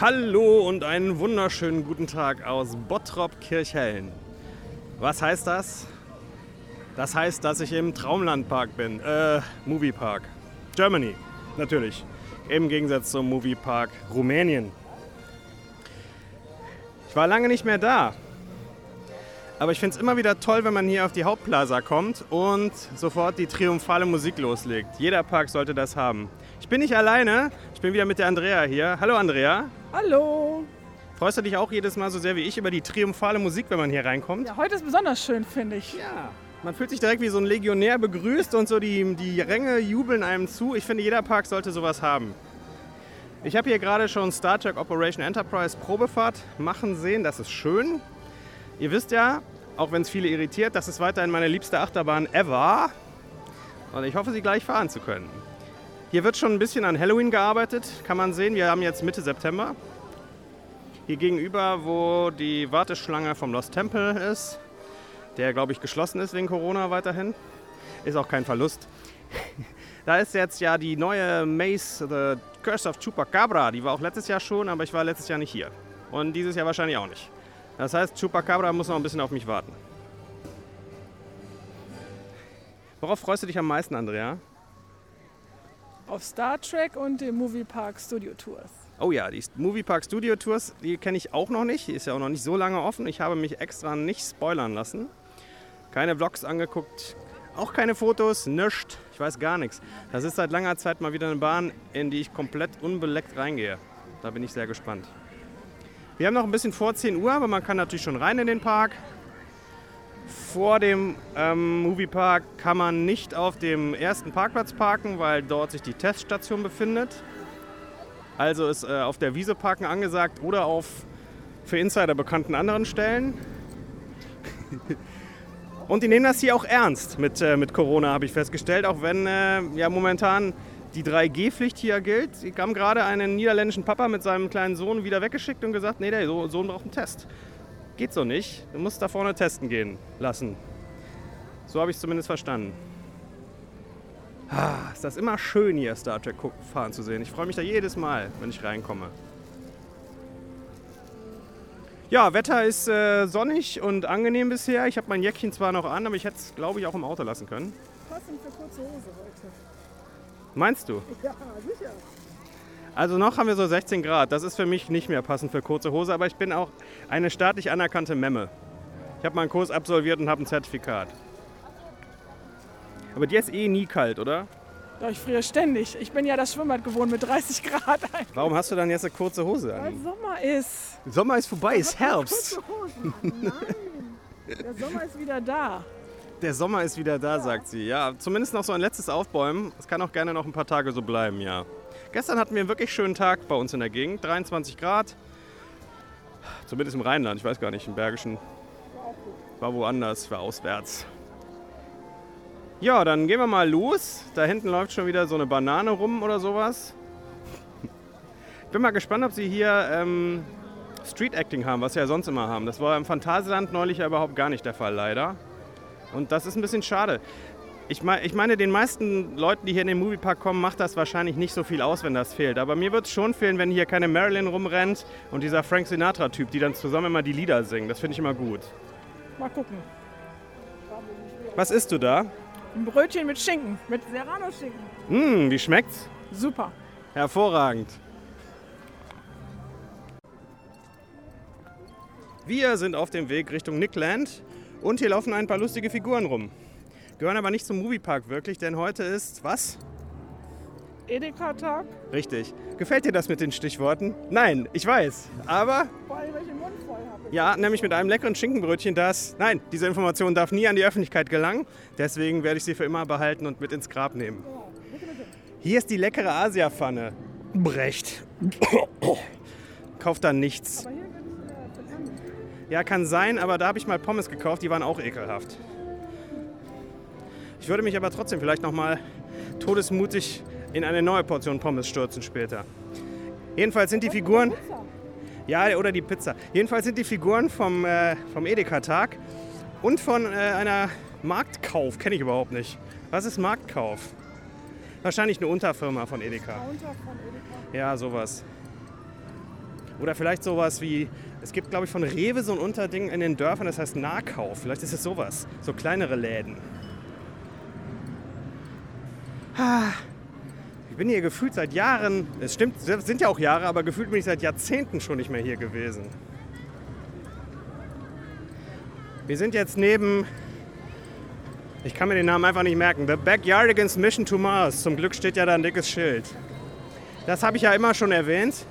Hallo und einen wunderschönen guten Tag aus Bottrop Kirchhellen. Was heißt das? Das heißt, dass ich im Traumlandpark bin. Äh, Moviepark. Germany, natürlich. Im Gegensatz zum Moviepark Rumänien. Ich war lange nicht mehr da. Aber ich finde es immer wieder toll, wenn man hier auf die Hauptplaza kommt und sofort die triumphale Musik loslegt. Jeder Park sollte das haben. Ich bin nicht alleine, ich bin wieder mit der Andrea hier. Hallo Andrea. Hallo. Freust du dich auch jedes Mal so sehr wie ich über die triumphale Musik, wenn man hier reinkommt? Ja, heute ist besonders schön, finde ich. Ja. Man fühlt sich direkt wie so ein Legionär begrüßt und so die, die Ränge jubeln einem zu. Ich finde, jeder Park sollte sowas haben. Ich habe hier gerade schon Star Trek Operation Enterprise Probefahrt machen sehen. Das ist schön. Ihr wisst ja, auch wenn es viele irritiert, das ist weiterhin meine liebste Achterbahn ever. Und ich hoffe, sie gleich fahren zu können. Hier wird schon ein bisschen an Halloween gearbeitet, kann man sehen. Wir haben jetzt Mitte September. Hier gegenüber, wo die Warteschlange vom Lost Temple ist, der glaube ich geschlossen ist wegen Corona weiterhin, ist auch kein Verlust. Da ist jetzt ja die neue Maze, The Curse of Chupacabra. Die war auch letztes Jahr schon, aber ich war letztes Jahr nicht hier. Und dieses Jahr wahrscheinlich auch nicht. Das heißt, Chupacabra muss noch ein bisschen auf mich warten. Worauf freust du dich am meisten, Andrea? Auf Star Trek und den Moviepark Studio Tours. Oh ja, die Moviepark Studio Tours, die kenne ich auch noch nicht. Die ist ja auch noch nicht so lange offen. Ich habe mich extra nicht spoilern lassen. Keine Vlogs angeguckt, auch keine Fotos, nichts. Ich weiß gar nichts. Das ist seit langer Zeit mal wieder eine Bahn, in die ich komplett unbeleckt reingehe. Da bin ich sehr gespannt. Wir haben noch ein bisschen vor 10 Uhr, aber man kann natürlich schon rein in den Park. Vor dem ähm, Moviepark kann man nicht auf dem ersten Parkplatz parken, weil dort sich die Teststation befindet. Also ist äh, auf der Wiese parken angesagt oder auf für Insider bekannten anderen Stellen. Und die nehmen das hier auch ernst mit, äh, mit Corona, habe ich festgestellt, auch wenn äh, ja momentan die 3G-Pflicht hier gilt. Sie haben gerade einen niederländischen Papa mit seinem kleinen Sohn wieder weggeschickt und gesagt, nee, der Sohn braucht einen Test. Geht so nicht. Du musst da vorne testen gehen lassen. So habe ich es zumindest verstanden. Ah, ist das immer schön hier Star Trek fahren zu sehen. Ich freue mich da jedes Mal, wenn ich reinkomme. Ja, Wetter ist äh, sonnig und angenehm bisher. Ich habe mein Jäckchen zwar noch an, aber ich hätte es, glaube ich, auch im Auto lassen können. Passend für kurze Hose heute. Meinst du? Ja, sicher. Also noch haben wir so 16 Grad. Das ist für mich nicht mehr passend für kurze Hose, aber ich bin auch eine staatlich anerkannte Memme. Ich habe meinen Kurs absolviert und habe ein Zertifikat. Aber dir ist eh nie kalt, oder? Ja, ich friere ständig. Ich bin ja das Schwimmbad gewohnt mit 30 Grad. Warum hast du dann jetzt eine kurze Hose Weil an? Sommer ist. Sommer ist vorbei, ist Herbst. Kurze Hosen. Nein. Der Sommer ist wieder da. Der Sommer ist wieder da, sagt sie. Ja, zumindest noch so ein letztes Aufbäumen. Es kann auch gerne noch ein paar Tage so bleiben, ja. Gestern hatten wir einen wirklich schönen Tag bei uns in der Gegend. 23 Grad. Zumindest im Rheinland, ich weiß gar nicht, im Bergischen. War woanders, war auswärts. Ja, dann gehen wir mal los. Da hinten läuft schon wieder so eine Banane rum oder sowas. Ich bin mal gespannt, ob sie hier ähm, Street Acting haben, was sie ja sonst immer haben. Das war im Phantasialand neulich ja überhaupt gar nicht der Fall, leider. Und das ist ein bisschen schade. Ich, mein, ich meine, den meisten Leuten, die hier in den Moviepark kommen, macht das wahrscheinlich nicht so viel aus, wenn das fehlt. Aber mir wird es schon fehlen, wenn hier keine Marilyn rumrennt und dieser Frank Sinatra-Typ, die dann zusammen immer die Lieder singen. Das finde ich immer gut. Mal gucken. Was isst du da? Ein Brötchen mit Schinken, mit Serrano-Schinken. Hm, wie schmeckt's? Super. Hervorragend. Wir sind auf dem Weg Richtung Nickland und hier laufen ein paar lustige Figuren rum. Gehören aber nicht zum Moviepark wirklich, denn heute ist was? Edeka-Tag. Richtig. Gefällt dir das mit den Stichworten? Nein, ich weiß. Aber Vor allem, weil ich den Mund voll habe. ja, nämlich mit einem leckeren Schinkenbrötchen, das. Nein, diese Information darf nie an die Öffentlichkeit gelangen. Deswegen werde ich sie für immer behalten und mit ins Grab nehmen. Hier ist die leckere Asia-Pfanne. Brecht. Kauft da nichts. Aber Ja, kann sein, aber da habe ich mal Pommes gekauft, die waren auch ekelhaft. Ich würde mich aber trotzdem vielleicht noch mal todesmutig in eine neue Portion Pommes stürzen später. Jedenfalls sind die Figuren, ja, oder die Pizza. Jedenfalls sind die Figuren vom, äh, vom Edeka-Tag und von äh, einer Marktkauf, kenne ich überhaupt nicht. Was ist Marktkauf? Wahrscheinlich eine Unterfirma von Edeka. Ja, sowas. Oder vielleicht sowas wie, es gibt glaube ich von Rewe so ein Unterding in den Dörfern, das heißt Nahkauf. Vielleicht ist es sowas, so kleinere Läden. Ich bin hier gefühlt seit Jahren, es stimmt, es sind ja auch Jahre, aber gefühlt bin ich seit Jahrzehnten schon nicht mehr hier gewesen. Wir sind jetzt neben, ich kann mir den Namen einfach nicht merken, The Backyardigans Mission to Mars. Zum Glück steht ja da ein dickes Schild. Das habe ich ja immer schon erwähnt.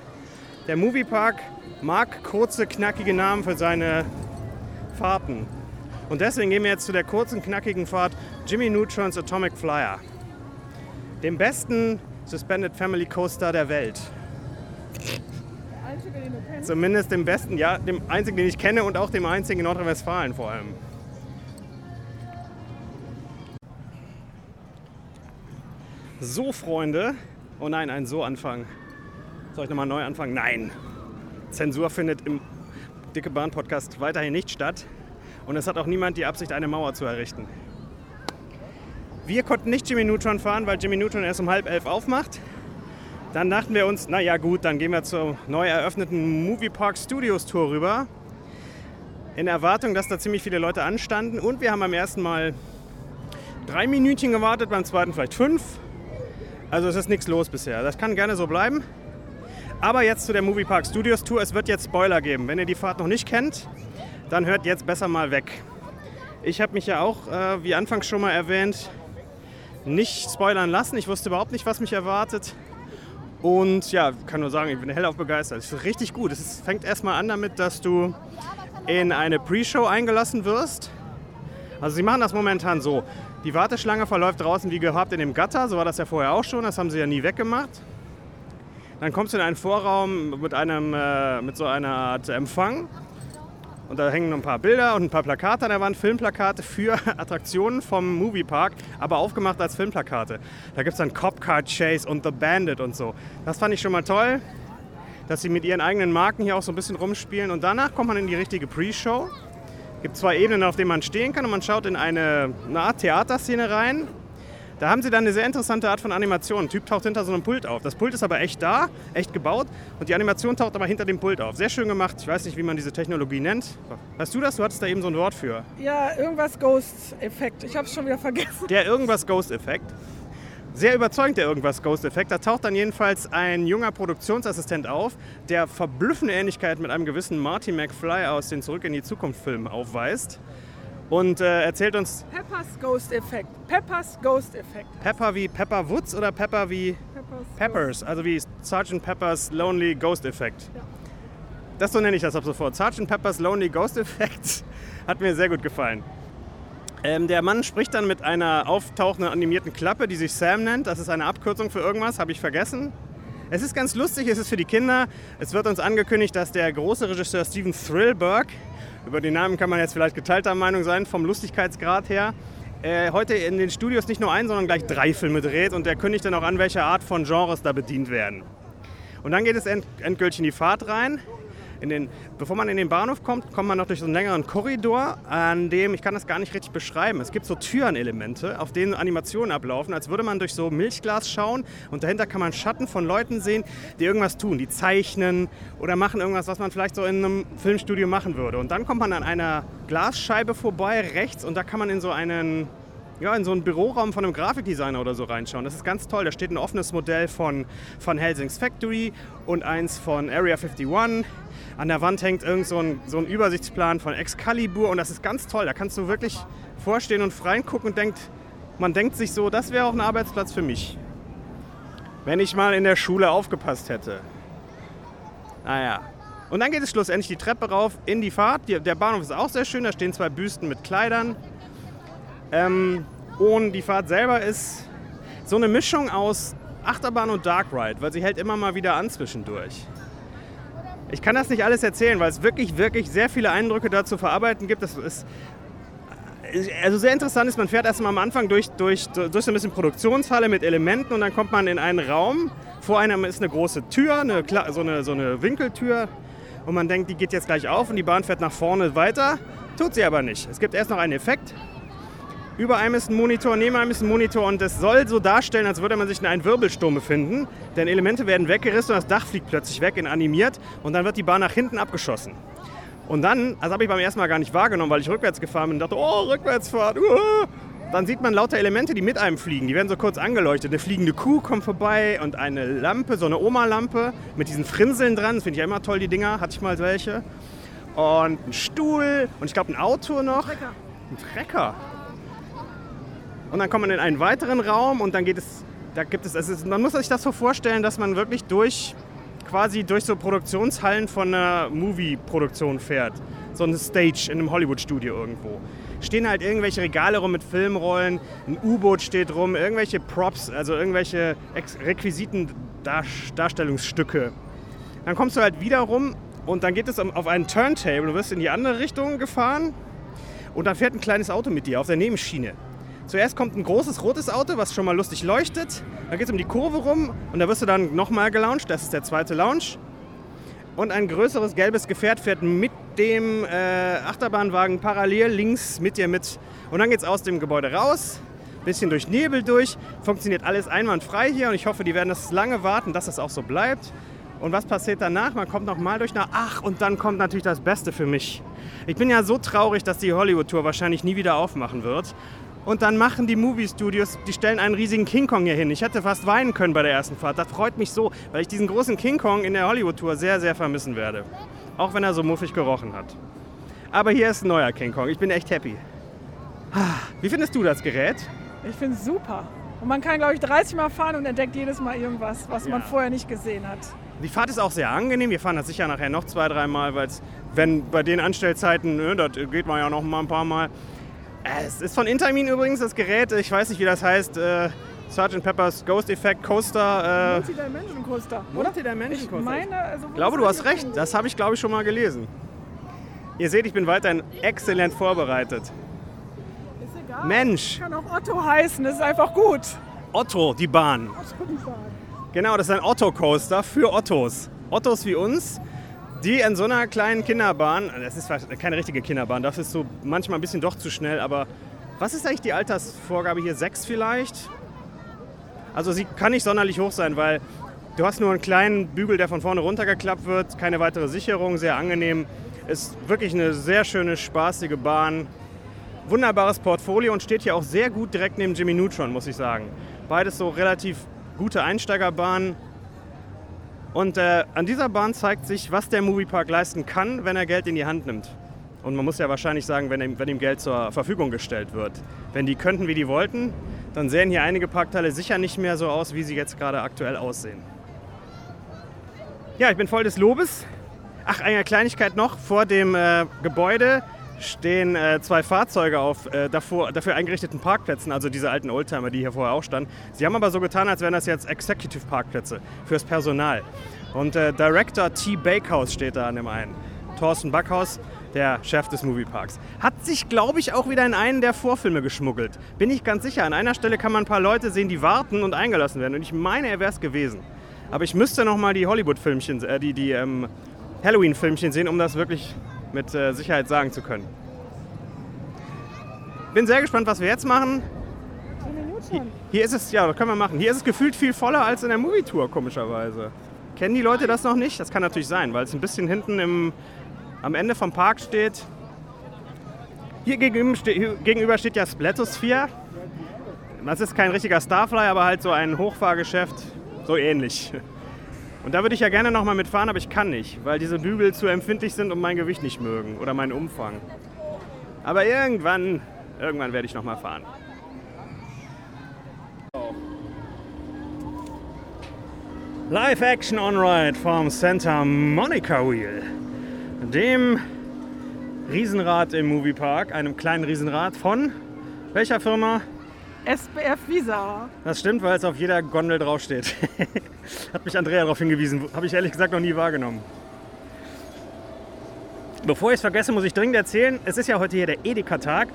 Der Moviepark mag kurze, knackige Namen für seine Fahrten. Und deswegen gehen wir jetzt zu der kurzen, knackigen Fahrt Jimmy Neutrons Atomic Flyer. Dem besten Suspended Family Coaster der Welt. Zumindest dem besten, ja, dem einzigen, den ich kenne und auch dem einzigen in Nordrhein-Westfalen vor allem. So, Freunde. Oh nein, ein So-Anfang. Soll ich nochmal neu anfangen? Nein. Zensur findet im Dicke Bahn Podcast weiterhin nicht statt. Und es hat auch niemand die Absicht, eine Mauer zu errichten. Wir konnten nicht Jimmy Neutron fahren, weil Jimmy Neutron erst um halb elf aufmacht. Dann dachten wir uns, naja gut, dann gehen wir zur neu eröffneten Movie Park Studios Tour rüber. In Erwartung, dass da ziemlich viele Leute anstanden. Und wir haben beim ersten Mal drei Minütchen gewartet, beim zweiten vielleicht fünf. Also es ist nichts los bisher. Das kann gerne so bleiben. Aber jetzt zu der Movie Park Studios Tour. Es wird jetzt Spoiler geben. Wenn ihr die Fahrt noch nicht kennt, dann hört jetzt besser mal weg. Ich habe mich ja auch, äh, wie anfangs schon mal erwähnt, nicht spoilern lassen. Ich wusste überhaupt nicht, was mich erwartet. Und ja, kann nur sagen, ich bin hellauf begeistert. Es ist richtig gut. Es ist, fängt erstmal an damit, dass du in eine Pre-Show eingelassen wirst. Also sie machen das momentan so. Die Warteschlange verläuft draußen wie gehabt in dem Gatter. So war das ja vorher auch schon. Das haben sie ja nie weggemacht. Dann kommst du in einen Vorraum mit, einem, äh, mit so einer Art Empfang. Und da hängen ein paar Bilder und ein paar Plakate an der Wand, Filmplakate für Attraktionen vom Moviepark, aber aufgemacht als Filmplakate. Da gibt es dann Cop Car Chase und The Bandit und so. Das fand ich schon mal toll, dass sie mit ihren eigenen Marken hier auch so ein bisschen rumspielen. Und danach kommt man in die richtige Pre-Show. Es gibt zwei Ebenen, auf denen man stehen kann und man schaut in eine, eine Art Theaterszene rein. Da haben sie dann eine sehr interessante Art von Animation. Ein Typ taucht hinter so einem Pult auf. Das Pult ist aber echt da, echt gebaut und die Animation taucht aber hinter dem Pult auf. Sehr schön gemacht. Ich weiß nicht, wie man diese Technologie nennt. Weißt du das? Du hattest da eben so ein Wort für. Ja, irgendwas Ghost-Effekt. Ich habe es schon wieder vergessen. Der irgendwas Ghost-Effekt. Sehr überzeugend der irgendwas Ghost-Effekt. Da taucht dann jedenfalls ein junger Produktionsassistent auf, der verblüffende Ähnlichkeit mit einem gewissen Marty McFly aus den Zurück in die Zukunft Filmen aufweist. Und äh, erzählt uns Peppers Ghost-Effekt. Peppers Ghost-Effekt. Pepper wie Pepper Woods oder Pepper wie Peppers Peppers, also wie Sgt. Pepper's Lonely Ghost Effect. Ja. Das so nenne ich das ab sofort. Sgt. Pepper's Lonely Ghost Effect hat mir sehr gut gefallen. Ähm, der Mann spricht dann mit einer auftauchenden animierten Klappe, die sich Sam nennt. Das ist eine Abkürzung für irgendwas, habe ich vergessen. Es ist ganz lustig, es ist für die Kinder. Es wird uns angekündigt, dass der große Regisseur Steven Thrillberg, über den Namen kann man jetzt vielleicht geteilter Meinung sein, vom Lustigkeitsgrad her, äh, heute in den Studios nicht nur ein, sondern gleich drei Filme dreht und der kündigt dann auch an, welche Art von Genres da bedient werden. Und dann geht es end endgültig in die Fahrt rein. In den, bevor man in den Bahnhof kommt, kommt man noch durch so einen längeren Korridor, an dem, ich kann das gar nicht richtig beschreiben, es gibt so Türenelemente, auf denen Animationen ablaufen, als würde man durch so Milchglas schauen und dahinter kann man Schatten von Leuten sehen, die irgendwas tun, die zeichnen oder machen irgendwas, was man vielleicht so in einem Filmstudio machen würde. Und dann kommt man an einer Glasscheibe vorbei, rechts, und da kann man in so einen ja, in so einen Büroraum von einem Grafikdesigner oder so reinschauen. Das ist ganz toll. Da steht ein offenes Modell von, von Helsing's Factory und eins von Area 51. An der Wand hängt irgend so ein, so ein Übersichtsplan von Excalibur und das ist ganz toll. Da kannst du wirklich vorstehen und reingucken und denkt, man denkt sich so, das wäre auch ein Arbeitsplatz für mich. Wenn ich mal in der Schule aufgepasst hätte. Naja. Und dann geht es schlussendlich die Treppe rauf in die Fahrt. Der Bahnhof ist auch sehr schön. Da stehen zwei Büsten mit Kleidern. Ähm, und die Fahrt selber ist so eine Mischung aus Achterbahn und Dark Ride, weil sie hält immer mal wieder an zwischendurch. Ich kann das nicht alles erzählen, weil es wirklich, wirklich sehr viele Eindrücke da zu verarbeiten gibt. Das ist also sehr interessant ist, man fährt erstmal am Anfang durch, durch, durch so ein bisschen Produktionshalle mit Elementen und dann kommt man in einen Raum. Vor einem ist eine große Tür, eine, so, eine, so eine Winkeltür. Und man denkt, die geht jetzt gleich auf und die Bahn fährt nach vorne weiter. Tut sie aber nicht. Es gibt erst noch einen Effekt. Über einem ist ein Monitor, neben einem ist ein Monitor und es soll so darstellen, als würde man sich in einen Wirbelsturm befinden. Denn Elemente werden weggerissen und das Dach fliegt plötzlich weg in animiert und dann wird die Bahn nach hinten abgeschossen. Und dann, das habe ich beim ersten Mal gar nicht wahrgenommen, weil ich rückwärts gefahren bin und dachte, oh, Rückwärtsfahrt, uh, dann sieht man lauter Elemente, die mit einem fliegen. Die werden so kurz angeleuchtet. Eine fliegende Kuh kommt vorbei und eine Lampe, so eine Oma-Lampe mit diesen Frinseln dran. Das finde ich ja immer toll, die Dinger. Hatte ich mal welche. Und ein Stuhl und ich glaube ein Auto noch. Trecker. Ein Trecker. Und dann kommt man in einen weiteren Raum und dann geht es, da gibt es, es ist, man muss sich das so vorstellen, dass man wirklich durch, quasi durch so Produktionshallen von einer Movie-Produktion fährt. So eine Stage in einem Hollywood-Studio irgendwo. Stehen halt irgendwelche Regale rum mit Filmrollen, ein U-Boot steht rum, irgendwelche Props, also irgendwelche Requisiten, Dar Darstellungsstücke. Dann kommst du halt wieder rum und dann geht es auf einen Turntable, du wirst in die andere Richtung gefahren und dann fährt ein kleines Auto mit dir auf der Nebenschiene. Zuerst kommt ein großes rotes Auto, was schon mal lustig leuchtet. Dann geht es um die Kurve rum und da wirst du dann nochmal gelauncht. Das ist der zweite Lounge. Und ein größeres gelbes Gefährt fährt mit dem äh, Achterbahnwagen parallel links mit dir mit. Und dann geht es aus dem Gebäude raus, bisschen durch Nebel durch. Funktioniert alles einwandfrei hier und ich hoffe, die werden das lange warten, dass das auch so bleibt. Und was passiert danach? Man kommt nochmal durch nach. Ach, und dann kommt natürlich das Beste für mich. Ich bin ja so traurig, dass die Hollywood-Tour wahrscheinlich nie wieder aufmachen wird. Und dann machen die Movie-Studios, die stellen einen riesigen King Kong hier hin. Ich hätte fast weinen können bei der ersten Fahrt. Das freut mich so, weil ich diesen großen King Kong in der Hollywood-Tour sehr, sehr vermissen werde. Auch wenn er so muffig gerochen hat. Aber hier ist ein neuer King Kong. Ich bin echt happy. Wie findest du das Gerät? Ich finde es super. Und man kann, glaube ich, 30 Mal fahren und entdeckt jedes Mal irgendwas, was man Ja. vorher nicht gesehen hat. Die Fahrt ist auch sehr angenehm. Wir fahren das sicher nachher noch zwei, dreimal, weil es, wenn bei den Anstellzeiten, ne, das geht man ja noch mal ein paar Mal. Es ist von Intermin übrigens das Gerät, ich weiß nicht, wie das heißt, äh, Sgt. Pepper's Ghost Effect Coaster. Äh, Multidimension Coaster, oder? Multidimension Ich Coaster. meine, also Ich glaube, du hast recht. Das habe ich, glaube ich, schon mal gelesen. Ihr seht, ich bin weiterhin exzellent vorbereitet. Ist egal. Mensch, Kann auch Otto heißen, das ist einfach gut. Otto, die Bahn. Otto die Bahn. Genau, das ist ein Otto-Coaster für Ottos. Ottos wie uns, die in so einer kleinen Kinderbahn, das ist keine richtige Kinderbahn, das ist so manchmal ein bisschen doch zu schnell, aber was ist eigentlich die Altersvorgabe hier? Sechs vielleicht? Also sie kann nicht sonderlich hoch sein, weil du hast nur einen kleinen Bügel, der von vorne runtergeklappt wird, keine weitere Sicherung, sehr angenehm. Ist wirklich eine sehr schöne, spaßige Bahn. Wunderbares Portfolio und steht hier auch sehr gut direkt neben Jimmy Neutron, muss ich sagen. Beides so relativ gute Einsteigerbahnen. Und äh, an dieser Bahn zeigt sich, was der Moviepark leisten kann, wenn er Geld in die Hand nimmt. Und man muss ja wahrscheinlich sagen, wenn ihm, wenn ihm Geld zur Verfügung gestellt wird. Wenn die könnten, wie die wollten, dann sähen hier einige Parkteile sicher nicht mehr so aus, wie sie jetzt gerade aktuell aussehen. Ja, ich bin voll des Lobes. Ach, eine Kleinigkeit noch. Vor dem äh, Gebäude stehen äh, zwei Fahrzeuge auf äh, davor, dafür eingerichteten Parkplätzen, also diese alten Oldtimer, die hier vorher auch standen. Sie haben aber so getan, als wären das jetzt Executive Parkplätze fürs Personal. Und äh, Director T. Bakehouse steht da an dem einen. Thorsten Backhaus, der Chef des Movieparks. Hat sich, glaube ich, auch wieder in einen der Vorfilme geschmuggelt. Bin ich ganz sicher. An einer Stelle kann man ein paar Leute sehen, die warten und eingelassen werden. Und ich meine, er wäre es gewesen. Aber ich müsste noch mal die Hollywood-Filmchen, äh, die, die ähm, Halloween-Filmchen sehen, um das wirklich mit äh, Sicherheit sagen zu können. Bin sehr gespannt, was wir jetzt machen. Hier ist es, ja, das können wir machen. Hier ist es gefühlt viel voller als in der Movie-Tour, komischerweise. Kennen die Leute das noch nicht? Das kann natürlich sein, weil es ein bisschen hinten im, am Ende vom Park steht. Hier gegenüber, ste hier gegenüber steht ja Splatosphere. Das ist kein richtiger Starfly, aber halt so ein Hochfahrgeschäft, so ähnlich. Und da würde ich ja gerne noch mal mitfahren, aber ich kann nicht, weil diese Bügel zu empfindlich sind und mein Gewicht nicht mögen oder meinen Umfang. Aber irgendwann, irgendwann werde ich noch mal fahren. Live Action On-Ride vom Santa Monica Wheel. Dem Riesenrad im Moviepark, einem kleinen Riesenrad von welcher Firma? SBF Visa. Das stimmt, weil es auf jeder Gondel draufsteht. Hat mich Andrea darauf hingewiesen. Habe ich ehrlich gesagt noch nie wahrgenommen. Bevor ich es vergesse, muss ich dringend erzählen, es ist ja heute hier der Edeka-Tag.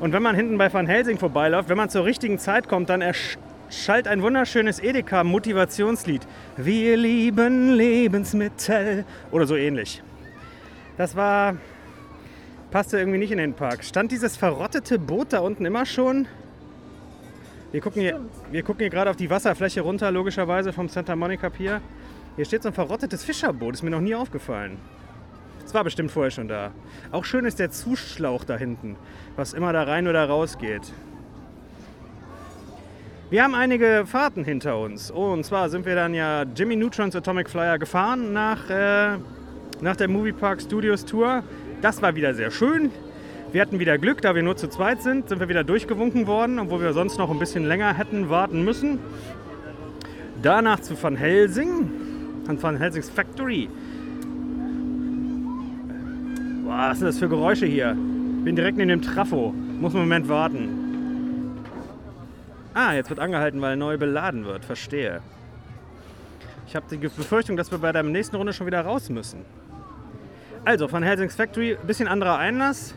Und wenn man hinten bei Van Helsing vorbeiläuft, wenn man zur richtigen Zeit kommt, dann erschallt ein wunderschönes Edeka-Motivationslied. Wir lieben Lebensmittel oder so ähnlich. Das war Passte irgendwie nicht in den Park. Stand dieses verrottete Boot da unten immer schon? Wir gucken hier, wir gucken hier gerade auf die Wasserfläche runter, logischerweise vom Santa Monica Pier. Hier steht so ein verrottetes Fischerboot, ist mir noch nie aufgefallen. Es war bestimmt vorher schon da. Auch schön ist der Zuschlauch da hinten, was immer da rein oder raus geht. Wir haben einige Fahrten hinter uns. Oh, und zwar sind wir dann ja Jimmy Neutrons Atomic Flyer gefahren nach, äh, nach der Moviepark Studios Tour. Das war wieder sehr schön. Wir hatten wieder Glück, da wir nur zu zweit sind, sind wir wieder durchgewunken worden, obwohl wir sonst noch ein bisschen länger hätten warten müssen. Danach zu Van Helsing, an Van Helsings Factory. Boah, was sind das für Geräusche hier? Bin direkt neben dem Trafo. Muss einen Moment warten. Ah, jetzt wird angehalten, weil neu beladen wird. Verstehe. Ich habe die Befürchtung, dass wir bei der nächsten Runde schon wieder raus müssen. Also, von Helsings Factory, bisschen anderer Einlass.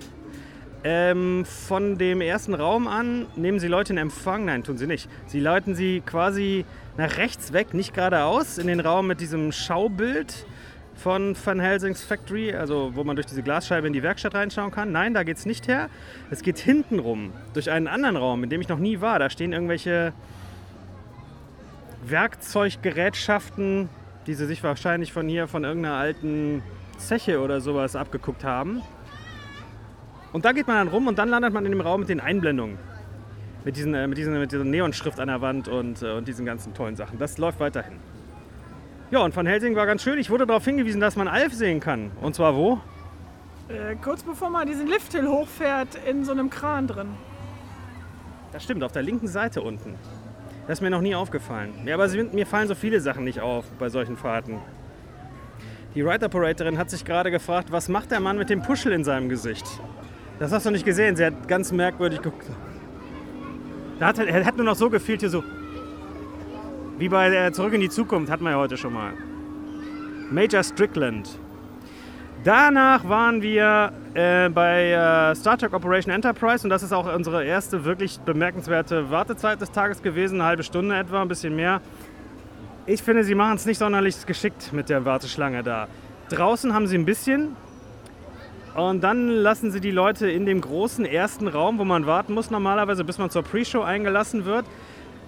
Ähm, von dem ersten Raum an nehmen Sie Leute in Empfang. Nein, tun Sie nicht. Sie leiten sie quasi nach rechts weg, nicht geradeaus, in den Raum mit diesem Schaubild von Van Helsings Factory, also wo man durch diese Glasscheibe in die Werkstatt reinschauen kann. Nein, da geht es nicht her. Es geht hinten rum, durch einen anderen Raum, in dem ich noch nie war. Da stehen irgendwelche Werkzeuggerätschaften, die sie sich wahrscheinlich von hier, von irgendeiner alten Zeche oder sowas abgeguckt haben. Und da geht man dann rum und dann landet man in dem Raum mit den Einblendungen. Mit, diesen, äh, mit, diesen, mit dieser Neonschrift an der Wand und, äh, und diesen ganzen tollen Sachen. Das läuft weiterhin. Ja, und Van Helsing war ganz schön. Ich wurde darauf hingewiesen, dass man Alf sehen kann. Und zwar wo? Äh, kurz bevor man diesen Lifthill hochfährt, in so einem Kran drin. Das stimmt, auf der linken Seite unten. Das ist mir noch nie aufgefallen. Ja, aber mir fallen so viele Sachen nicht auf bei solchen Fahrten. Die Ride Operatorin hat sich gerade gefragt, was macht der Mann mit dem Puschel in seinem Gesicht? Das hast du nicht gesehen. Sie hat ganz merkwürdig geguckt. Da hat, er hat nur noch so gefehlt hier so. Wie bei der Zurück in die Zukunft hatten wir ja heute schon mal. Major Strickland. Danach waren wir äh, bei äh, Star Trek Operation Enterprise und das ist auch unsere erste wirklich bemerkenswerte Wartezeit des Tages gewesen, eine halbe Stunde etwa, ein bisschen mehr. Ich finde, sie machen es nicht sonderlich geschickt mit der Warteschlange da. Draußen haben sie ein bisschen, und dann lassen sie die Leute in dem großen ersten Raum, wo man warten muss normalerweise, bis man zur Pre-Show eingelassen wird.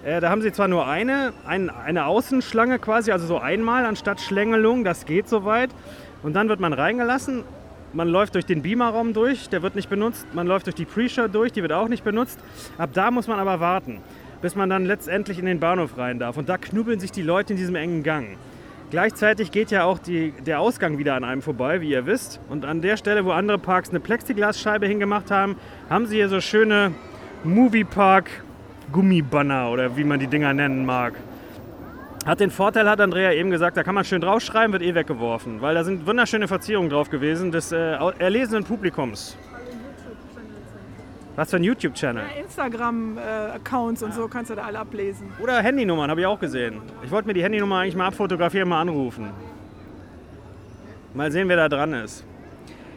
Äh, da haben sie zwar nur eine, ein, eine Außenschlange quasi, also so einmal anstatt Schlängelung, das geht soweit. Und dann wird man reingelassen. Man läuft durch den Beamerraum durch, der wird nicht benutzt. Man läuft durch die Pre-Show durch, die wird auch nicht benutzt. Ab da muss man aber warten, bis man dann letztendlich in den Bahnhof rein darf. Und da knubbeln sich die Leute in diesem engen Gang. Gleichzeitig geht ja auch die, der Ausgang wieder an einem vorbei, wie ihr wisst. Und an der Stelle, wo andere Parks eine Plexiglasscheibe hingemacht haben, haben sie hier so schöne Moviepark Gummibanner oder wie man die Dinger nennen mag. Hat den Vorteil, hat Andrea eben gesagt, da kann man schön draufschreiben, wird eh weggeworfen. Weil da sind wunderschöne Verzierungen drauf gewesen des äh, erlesenen Publikums. Was für ein YouTube-Channel? Ja, Instagram-Accounts und so kannst du da alle ablesen. Oder Handynummern, habe ich auch gesehen. Ich wollte mir die Handynummer eigentlich mal abfotografieren, mal anrufen. Mal sehen, wer da dran ist.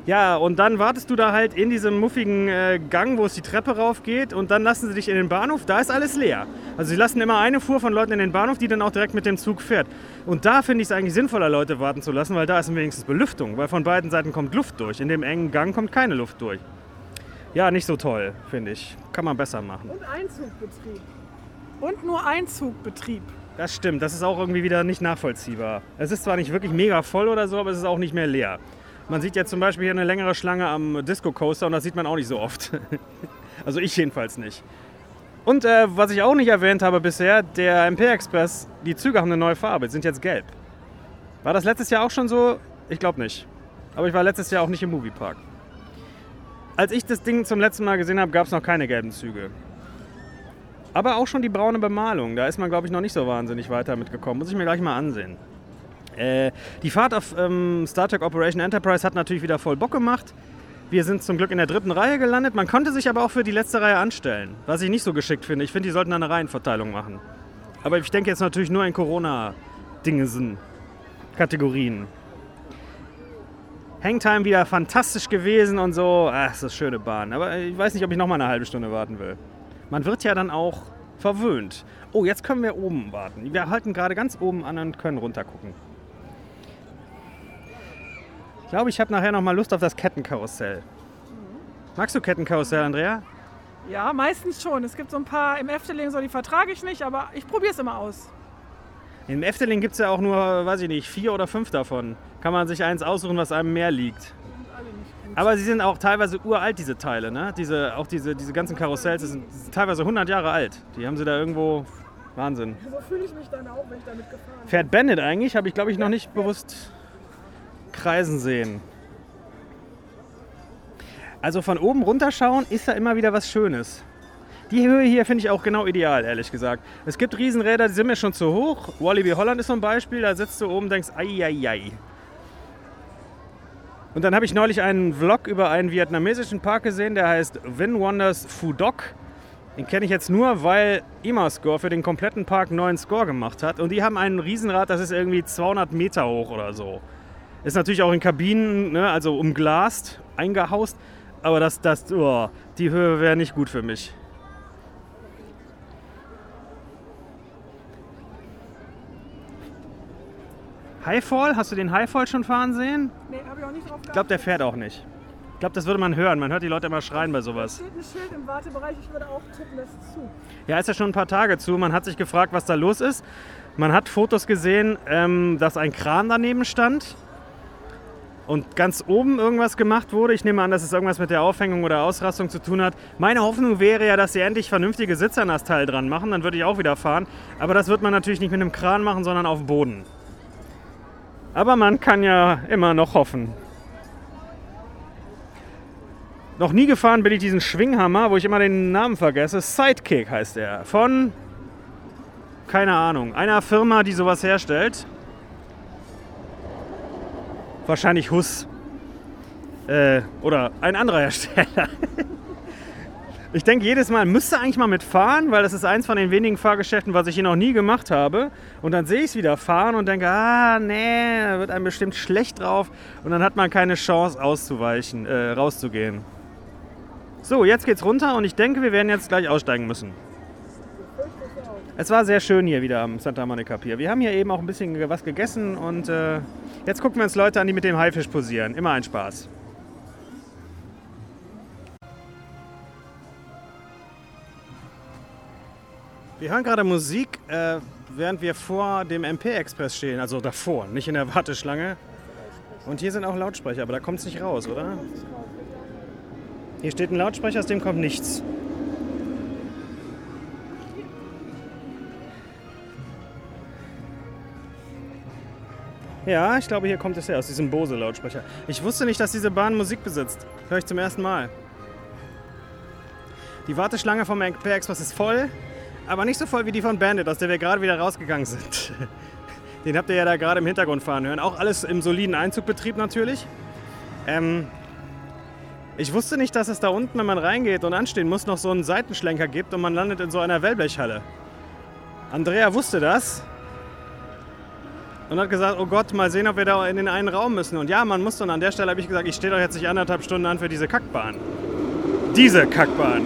Ja, und dann wartest du da halt in diesem muffigen äh, Gang, wo es die Treppe rauf geht und dann lassen sie dich in den Bahnhof, da ist alles leer. Also sie lassen immer eine Fuhr von Leuten in den Bahnhof, die dann auch direkt mit dem Zug fährt. Und da finde ich es eigentlich sinnvoller, Leute warten zu lassen, weil da ist wenigstens Belüftung, weil von beiden Seiten kommt Luft durch. In dem engen Gang kommt keine Luft durch. Ja, nicht so toll, finde ich. Kann man besser machen. Und Einzugbetrieb. Und nur Einzugbetrieb. Das stimmt, das ist auch irgendwie wieder nicht nachvollziehbar. Es ist zwar nicht wirklich mega voll oder so, aber es ist auch nicht mehr leer. Man sieht jetzt zum Beispiel hier eine längere Schlange am Disco Coaster und das sieht man auch nicht so oft. also ich jedenfalls nicht. Und äh, was ich auch nicht erwähnt habe bisher, der MP Express, die Züge haben eine neue Farbe, sind jetzt gelb. War das letztes Jahr auch schon so? Ich glaube nicht. Aber ich war letztes Jahr auch nicht im Moviepark. Als ich das Ding zum letzten Mal gesehen habe, gab es noch keine gelben Züge. Aber auch schon die braune Bemalung. Da ist man, glaube ich, noch nicht so wahnsinnig weiter mitgekommen. Muss ich mir gleich mal ansehen. Äh, die Fahrt auf ähm, Star Trek Operation Enterprise hat natürlich wieder voll Bock gemacht. Wir sind zum Glück in der dritten Reihe gelandet. Man konnte sich aber auch für die letzte Reihe anstellen, was ich nicht so geschickt finde. Ich finde, die sollten eine Reihenverteilung machen. Aber ich denke jetzt natürlich nur in Corona-Dingesen, Kategorien. Hangtime wieder fantastisch gewesen und so. Ach, das ist schöne Bahn. Aber ich weiß nicht, ob ich noch mal eine halbe Stunde warten will. Man wird ja dann auch verwöhnt. Oh, jetzt können wir oben warten. Wir halten gerade ganz oben an und können runter gucken. Ich glaube, ich habe nachher noch mal Lust auf das Kettenkarussell. Magst du Kettenkarussell, Andrea? Ja, meistens schon. Es gibt so ein paar im Efteling, so die vertrage ich nicht, aber ich probiere es immer aus. Im Efteling gibt es ja auch nur, weiß ich nicht, vier oder fünf davon. Kann man sich eins aussuchen, was einem mehr liegt. Aber sie sind auch teilweise uralt, diese Teile. Ne? Diese, auch diese, diese ganzen Karussells die sind, teilweise 100 Jahre alt. Die haben sie da irgendwo. Wahnsinn. So fühle ich mich dann auch, wenn ich damit gefahren bin. Fährt Bandit eigentlich? Habe ich, glaube ich, noch nicht bewusst kreisen sehen. Also von oben runterschauen ist da immer wieder was Schönes. Die Höhe hier finde ich auch genau ideal, ehrlich gesagt. Es gibt Riesenräder, die sind mir schon zu hoch. Wallaby Holland ist so ein Beispiel, da sitzt du oben und denkst, ai, ai, ai. Und dann habe ich neulich einen Vlog über einen vietnamesischen Park gesehen, der heißt Vin Wonders Phu Doc. Den kenne ich jetzt nur, weil Imascore für den kompletten Park einen neuen Score gemacht hat. Und die haben ein Riesenrad, das ist irgendwie 200 Meter hoch oder so. Ist natürlich auch in Kabinen, ne, also umglast, eingehaust. Aber das, das, oh, die Höhe wäre nicht gut für mich. Highfall, hast du den Highfall schon fahren sehen? Nee, habe ich auch nicht drauf Ich glaube, der fährt auch nicht. Ich glaube, das würde man hören. Man hört die Leute immer schreien bei sowas. steht ein Schild im Wartebereich, ich würde auch tippen, das ist zu. Ja, ist ja schon ein paar Tage zu. Man hat sich gefragt, was da los ist. Man hat Fotos gesehen, ähm, dass ein Kran daneben stand und ganz oben irgendwas gemacht wurde. Ich nehme an, dass es irgendwas mit der Aufhängung oder Ausrastung zu tun hat. Meine Hoffnung wäre ja, dass sie endlich vernünftige Sitze an das Teil dran machen. Dann würde ich auch wieder fahren. Aber das wird man natürlich nicht mit einem Kran machen, sondern auf dem Boden. Aber man kann ja immer noch hoffen. Noch nie gefahren bin ich diesen Schwinghammer, wo ich immer den Namen vergesse. Sidekick heißt er. Von, keine Ahnung, einer Firma, die sowas herstellt. Wahrscheinlich Huss. Äh, oder ein anderer Hersteller. Ich denke jedes Mal, müsste eigentlich mal mitfahren, weil das ist eins von den wenigen Fahrgeschäften, was ich hier noch nie gemacht habe. Und dann sehe ich es wieder fahren und denke, ah, nee, da wird einem bestimmt schlecht drauf. Und dann hat man keine Chance auszuweichen, äh, rauszugehen. So, jetzt geht's runter und ich denke, wir werden jetzt gleich aussteigen müssen. Es war sehr schön hier wieder am Santa Monica Pier. Wir haben hier eben auch ein bisschen was gegessen und äh, jetzt gucken wir uns Leute an, die mit dem Haifisch posieren. Immer ein Spaß. Wir hören gerade Musik, äh, während wir vor dem MP-Express stehen. Also davor, nicht in der Warteschlange. Und hier sind auch Lautsprecher, aber da kommt es nicht raus, oder? Hier steht ein Lautsprecher, aus dem kommt nichts. Ja, ich glaube, hier kommt es her, aus diesem Bose-Lautsprecher. Ich wusste nicht, dass diese Bahn Musik besitzt. Höre ich zum ersten Mal. Die Warteschlange vom MP Express ist voll, aber nicht so voll wie die von Bandit, aus der wir gerade wieder rausgegangen sind. Den habt ihr ja da gerade im Hintergrund fahren hören. Auch alles im soliden Einzugbetrieb natürlich. Ähm, ich wusste nicht, dass es da unten, wenn man reingeht und anstehen muss, noch so einen Seitenschlenker gibt und man landet in so einer Wellblechhalle. Andrea wusste das und hat gesagt, oh Gott, mal sehen, ob wir da in den einen Raum müssen. Und ja, man muss. Und an der Stelle habe ich gesagt, ich stehe doch jetzt nicht anderthalb Stunden an für diese Kackbahn. Diese Kackbahn.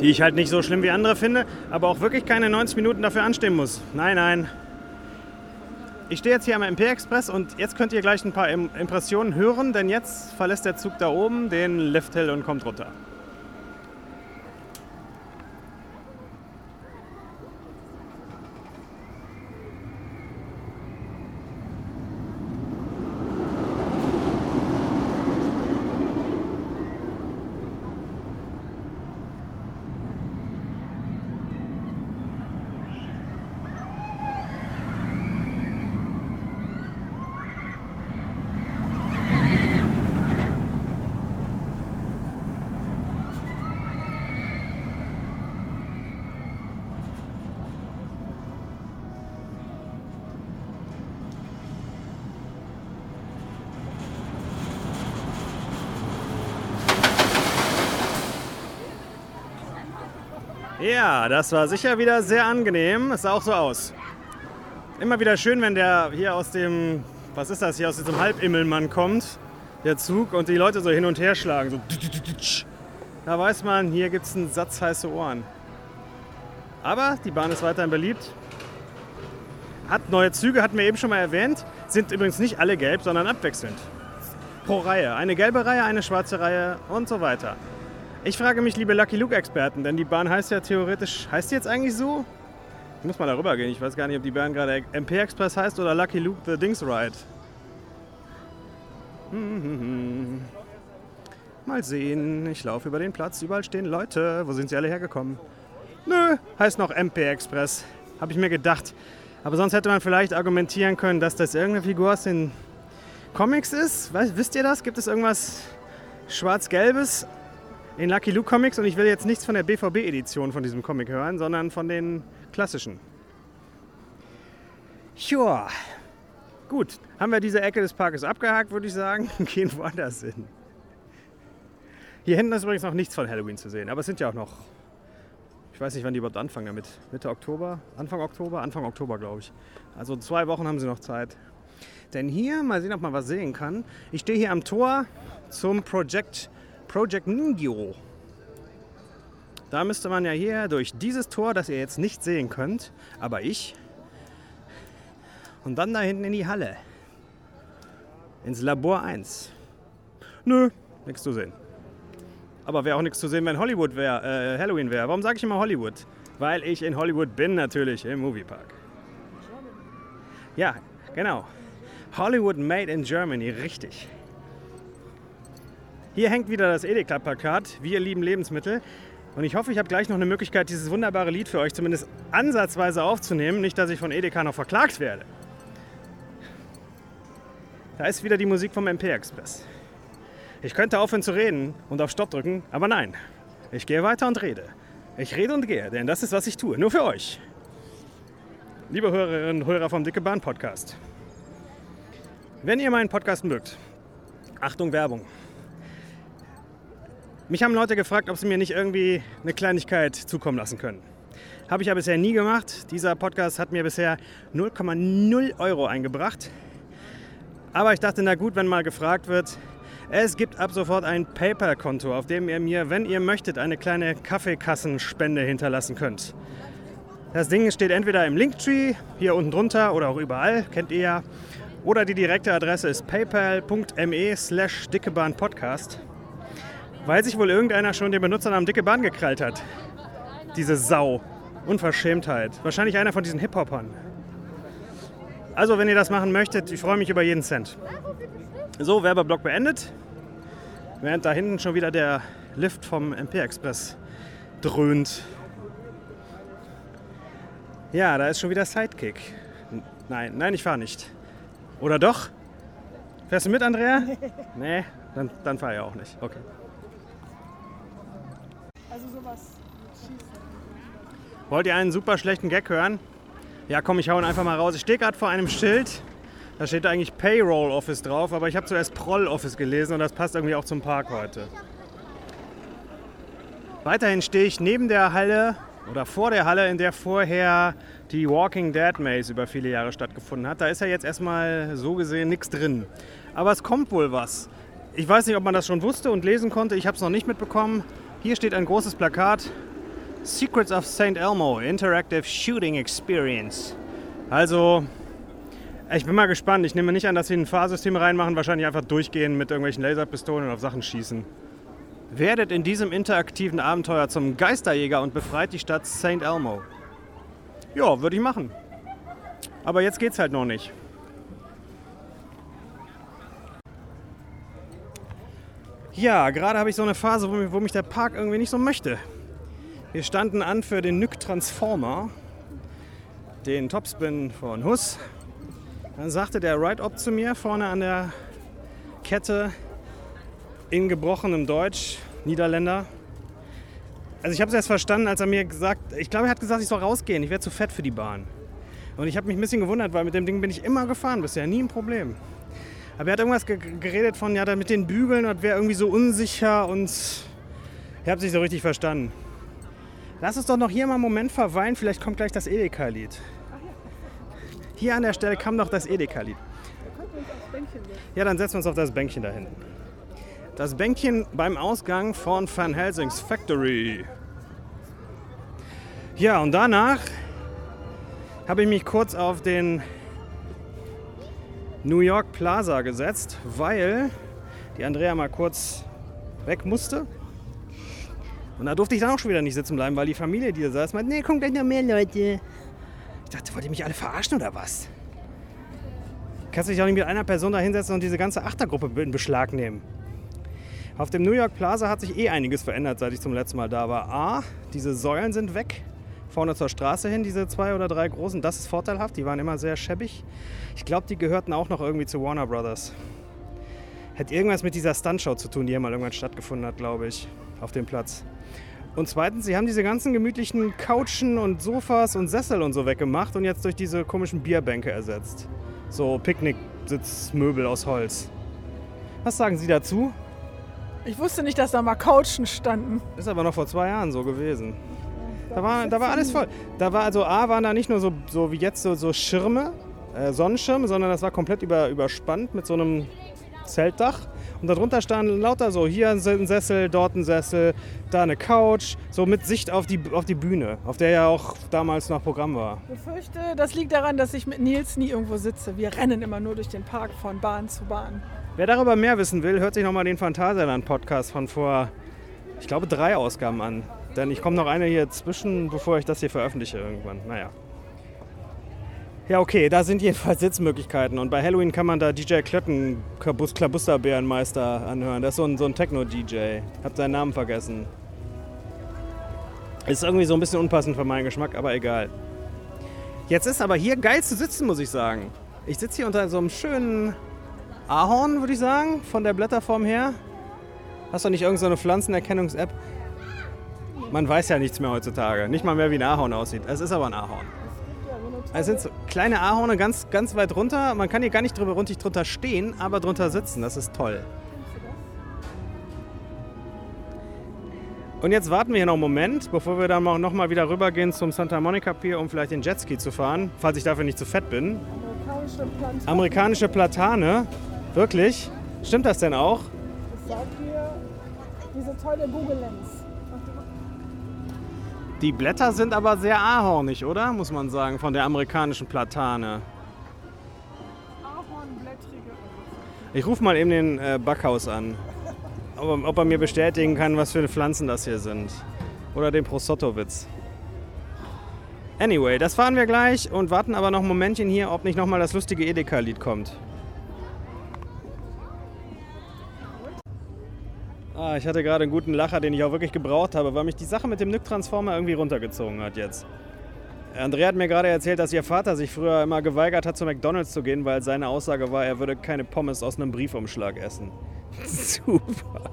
Die ich halt nicht so schlimm wie andere finde, aber auch wirklich keine 90 Minuten dafür anstehen muss. Nein, nein. Ich stehe jetzt hier am MP Express und jetzt könnt ihr gleich ein paar Im- Impressionen hören, denn jetzt verlässt der Zug da oben den Lifthill und kommt runter. Das war sicher wieder sehr angenehm. Es sah auch so aus. Immer wieder schön, wenn der hier aus dem, was ist das hier, aus diesem Halbimmelmann kommt, der Zug, und die Leute so hin und her schlagen. So. Da weiß man, hier gibt es einen Satz heiße Ohren. Aber die Bahn ist weiterhin beliebt. Hat neue Züge, hatten wir eben schon mal erwähnt. Sind übrigens nicht alle gelb, sondern abwechselnd. pro Reihe. Eine gelbe Reihe, eine schwarze Reihe und so weiter. Ich frage mich, liebe Lucky Luke-Experten, denn die Bahn heißt ja theoretisch, heißt die jetzt eigentlich so? Ich muss mal darüber gehen. Ich weiß gar nicht, ob die Bahn gerade MP Express heißt oder Lucky Luke the Dings Ride. Mal sehen, ich laufe über den Platz, überall stehen Leute. Wo sind sie alle hergekommen? Nö, heißt noch MP Express. Habe ich mir gedacht. Aber sonst hätte man vielleicht argumentieren können, dass das irgendeine Figur aus den Comics ist. Wisst ihr das? Gibt es irgendwas Schwarz-Gelbes in Lucky Luke Comics? Und ich will jetzt nichts von der BVB-Edition von diesem Comic hören, sondern von den klassischen. Joa. Gut, haben wir diese Ecke des Parkes abgehakt, würde ich sagen. Gehen woanders hin. Hier hinten ist übrigens noch nichts von Halloween zu sehen, aber es sind ja auch noch ich weiß nicht, wann die überhaupt anfangen damit. Mitte Oktober? Anfang Oktober? Anfang Oktober, glaube ich. Also zwei Wochen haben sie noch Zeit. Denn hier, mal sehen, ob man was sehen kann. Ich stehe hier am Tor zum Project, Project Ningyo. Da müsste man ja hier durch dieses Tor, das ihr jetzt nicht sehen könnt, aber ich, und dann da hinten in die Halle. Ins Labor 1. Nö, nichts zu sehen. Aber wäre auch nichts zu sehen, wenn Hollywood wäre, äh, Halloween wäre. Warum sage ich immer Hollywood? Weil ich in Hollywood bin natürlich, im Moviepark. Ja, genau. Hollywood Made in Germany, richtig. Hier hängt wieder das Edeka-Plakat. Wir lieben Lebensmittel. Und ich hoffe, ich habe gleich noch eine Möglichkeit, dieses wunderbare Lied für euch zumindest ansatzweise aufzunehmen. Nicht, dass ich von Edeka noch verklagt werde. Da ist wieder die Musik vom MP Express. Ich könnte aufhören zu reden und auf Stopp drücken, aber nein. Ich gehe weiter und rede. Ich rede und gehe, denn das ist, was ich tue. Nur für euch. Liebe Hörerinnen und Hörer vom Dicke Bahn Podcast. Wenn ihr meinen Podcast mögt, Achtung Werbung. Mich haben Leute gefragt, ob sie mir nicht irgendwie eine Kleinigkeit zukommen lassen können. Habe ich ja bisher nie gemacht. Dieser Podcast hat mir bisher 0,0 Euro eingebracht. Aber ich dachte, na gut, wenn mal gefragt wird, es gibt ab sofort ein PayPal-Konto, auf dem ihr mir, wenn ihr möchtet, eine kleine Kaffeekassenspende hinterlassen könnt. Das Ding steht entweder im Linktree, hier unten drunter oder auch überall, kennt ihr ja. Oder die direkte Adresse ist paypal.me slash dickebahnpodcast. Weil sich wohl irgendeiner schon den Benutzernamen Dicke Bahn gekrallt hat. Diese Sau. Unverschämtheit. Wahrscheinlich einer von diesen Hip-Hopern. Also, wenn ihr das machen möchtet, ich freue mich über jeden Cent. So, Werbeblock beendet. Während da hinten schon wieder der Lift vom MP Express dröhnt. Ja, da ist schon wieder Sidekick. Nein, nein, ich fahre nicht. Oder doch? Fährst du mit, Andrea? nee, dann, dann fahre ich auch nicht. Okay. Also sowas. Wollt ihr einen super schlechten Gag hören? Ja, komm, ich hau ihn einfach mal raus. Ich stehe gerade vor einem Schild da steht eigentlich Payroll Office drauf, aber ich habe zuerst Proll Office gelesen und das passt irgendwie auch zum Park heute. Weiterhin stehe ich neben der Halle oder vor der Halle, in der vorher die Walking Dead Maze über viele Jahre stattgefunden hat. Da ist ja jetzt erstmal so gesehen nichts drin. Aber es kommt wohl was. Ich weiß nicht, ob man das schon wusste und lesen konnte. Ich habe es noch nicht mitbekommen. Hier steht ein großes Plakat. Secrets of St. Elmo, Interactive Shooting Experience. Also ich bin mal gespannt. Ich nehme nicht an, dass sie ein Fahrsystem reinmachen, wahrscheinlich einfach durchgehen mit irgendwelchen Laserpistolen und auf Sachen schießen. Werdet in diesem interaktiven Abenteuer zum Geisterjäger und befreit die Stadt St. Elmo. Ja, würde ich machen. Aber jetzt geht's halt noch nicht. Ja, gerade habe ich so eine Phase, wo mich der Park irgendwie nicht so möchte. Wir standen an für den Nyk Transformer, den Topspin von Huss dann sagte der Ride-Op zu mir vorne an der Kette in gebrochenem Deutsch, Niederländer. Also ich habe es erst verstanden, als er mir gesagt, ich glaube, er hat gesagt, ich soll rausgehen, ich wäre zu fett für die Bahn. Und ich habe mich ein bisschen gewundert, weil mit dem Ding bin ich immer gefahren bisher, nie ein Problem. Aber er hat irgendwas geredet von, ja, mit den Bügeln, das wäre irgendwie so unsicher und ich habe es nicht so richtig verstanden. Lass uns doch noch hier mal einen Moment verweilen, vielleicht kommt gleich das Edeka-Lied. Hier an der Stelle kam noch das Edeka-Lied. Ja, dann setzen wir uns auf das Bänkchen da hinten. Das Bänkchen beim Ausgang von Van Helsings Factory. Ja, und danach habe ich mich kurz auf den New York Plaza gesetzt, weil die Andrea mal kurz weg musste. Und da durfte ich dann auch schon wieder nicht sitzen bleiben, weil die Familie, die da saß, meinte, nee, kommen gleich noch mehr Leute. Ich dachte, wollt ihr mich alle verarschen oder was? Kannst du dich auch nicht mit einer Person da hinsetzen und diese ganze Achtergruppe in Beschlag nehmen. Auf dem New York Plaza hat sich eh einiges verändert, seit ich zum letzten Mal da war. A, diese Säulen sind weg. Vorne zur Straße hin, diese zwei oder drei großen, das ist vorteilhaft. Die waren immer sehr schäbig. Ich glaube, die gehörten auch noch irgendwie zu Warner Brothers. Hätte irgendwas mit dieser Stuntshow zu tun, die hier mal irgendwann stattgefunden hat, glaube ich, auf dem Platz. Und zweitens, sie haben diese ganzen gemütlichen Couchen und Sofas und Sessel und so weggemacht und jetzt durch diese komischen Bierbänke ersetzt. So Picknicksitzmöbel aus Holz. Was sagen Sie dazu? Ich wusste nicht, dass da mal Couchen standen. Ist aber noch vor zwei Jahren so gewesen. Da war, da war alles voll. Da war also A waren da nicht nur so, so wie jetzt so, so Schirme, äh, Sonnenschirme, sondern das war komplett über, überspannt mit so einem Zeltdach. Und darunter standen lauter so, hier ein Sessel, dort ein Sessel, da eine Couch, so mit Sicht auf die, auf die Bühne, auf der ja auch damals noch Programm war. Ich befürchte, das liegt daran, dass ich mit Nils nie irgendwo sitze. Wir rennen immer nur durch den Park von Bahn zu Bahn. Wer darüber mehr wissen will, hört sich nochmal den Phantasialand-Podcast von vor, ich glaube, drei Ausgaben an. Denn ich komme noch eine hier zwischen, bevor ich das hier veröffentliche irgendwann. Naja. Ja, okay, da sind jedenfalls Sitzmöglichkeiten. Und bei Halloween kann man da DJ Klötten, Klabusterbärenmeister, anhören. Das ist so ein, so ein Techno-DJ. Hab seinen Namen vergessen. Ist irgendwie so ein bisschen unpassend für meinen Geschmack, aber egal. Jetzt ist aber hier geil zu sitzen, muss ich sagen. Ich sitze hier unter so einem schönen Ahorn, würde ich sagen, von der Blätterform her. Hast du nicht irgendeine so Pflanzenerkennungs-App? Man weiß ja nichts mehr heutzutage. Nicht mal mehr, wie ein Ahorn aussieht. Es ist aber ein Ahorn. Es sind so kleine Ahorne ganz, ganz weit runter. Man kann hier gar nicht drüber, runter, drunter stehen, aber drunter sitzen. Das ist toll. Und jetzt warten wir hier noch einen Moment, bevor wir dann noch mal wieder rübergehen zum Santa Monica Pier, um vielleicht den Jetski zu fahren, falls ich dafür nicht zu fett bin. Amerikanische Plantane. Amerikanische Platane. Wirklich? Stimmt das denn auch? Ich sag dir, diese tolle Google Lens. Die Blätter sind aber sehr ahornig, oder? Muss man sagen, von der amerikanischen Platane. Ahornblättrige. Ich rufe mal eben den äh, Backhaus an, ob, er- ob er mir bestätigen kann, was für Pflanzen das hier sind. Oder den Prosotowitz. Anyway, das fahren wir gleich und warten aber noch ein Momentchen hier, ob nicht nochmal das lustige Edeka-Lied kommt. Ah, ich hatte gerade einen guten Lacher, den ich auch wirklich gebraucht habe, weil mich die Sache mit dem Nyk-Transformer irgendwie runtergezogen hat jetzt. Andrea hat mir gerade erzählt, dass ihr Vater sich früher immer geweigert hat, zu McDonalds zu gehen, weil seine Aussage war, er würde keine Pommes aus einem Briefumschlag essen. Super.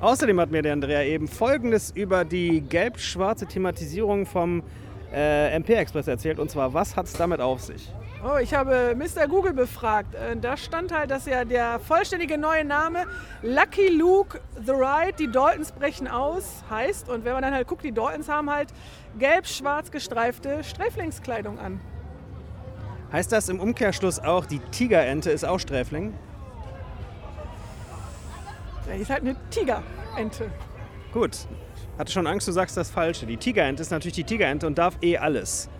Außerdem hat mir der Andrea eben Folgendes über die gelb-schwarze Thematisierung vom äh, MP Express erzählt. Und zwar, was hat es damit auf sich? Oh, ich habe Mr. Google befragt. Äh, Da stand halt, dass ja der vollständige neue Name Lucky Luke The Ride, die Daltons brechen aus, heißt. Und wenn man dann halt guckt, die Daltons haben halt gelb-schwarz gestreifte Sträflingskleidung an. Heißt das im Umkehrschluss auch, die Tigerente ist auch Sträfling? Ja, die ist halt eine Tigerente. Gut. Hatte schon Angst, du sagst das Falsche. Die Tigerente ist natürlich die Tigerente und darf eh alles.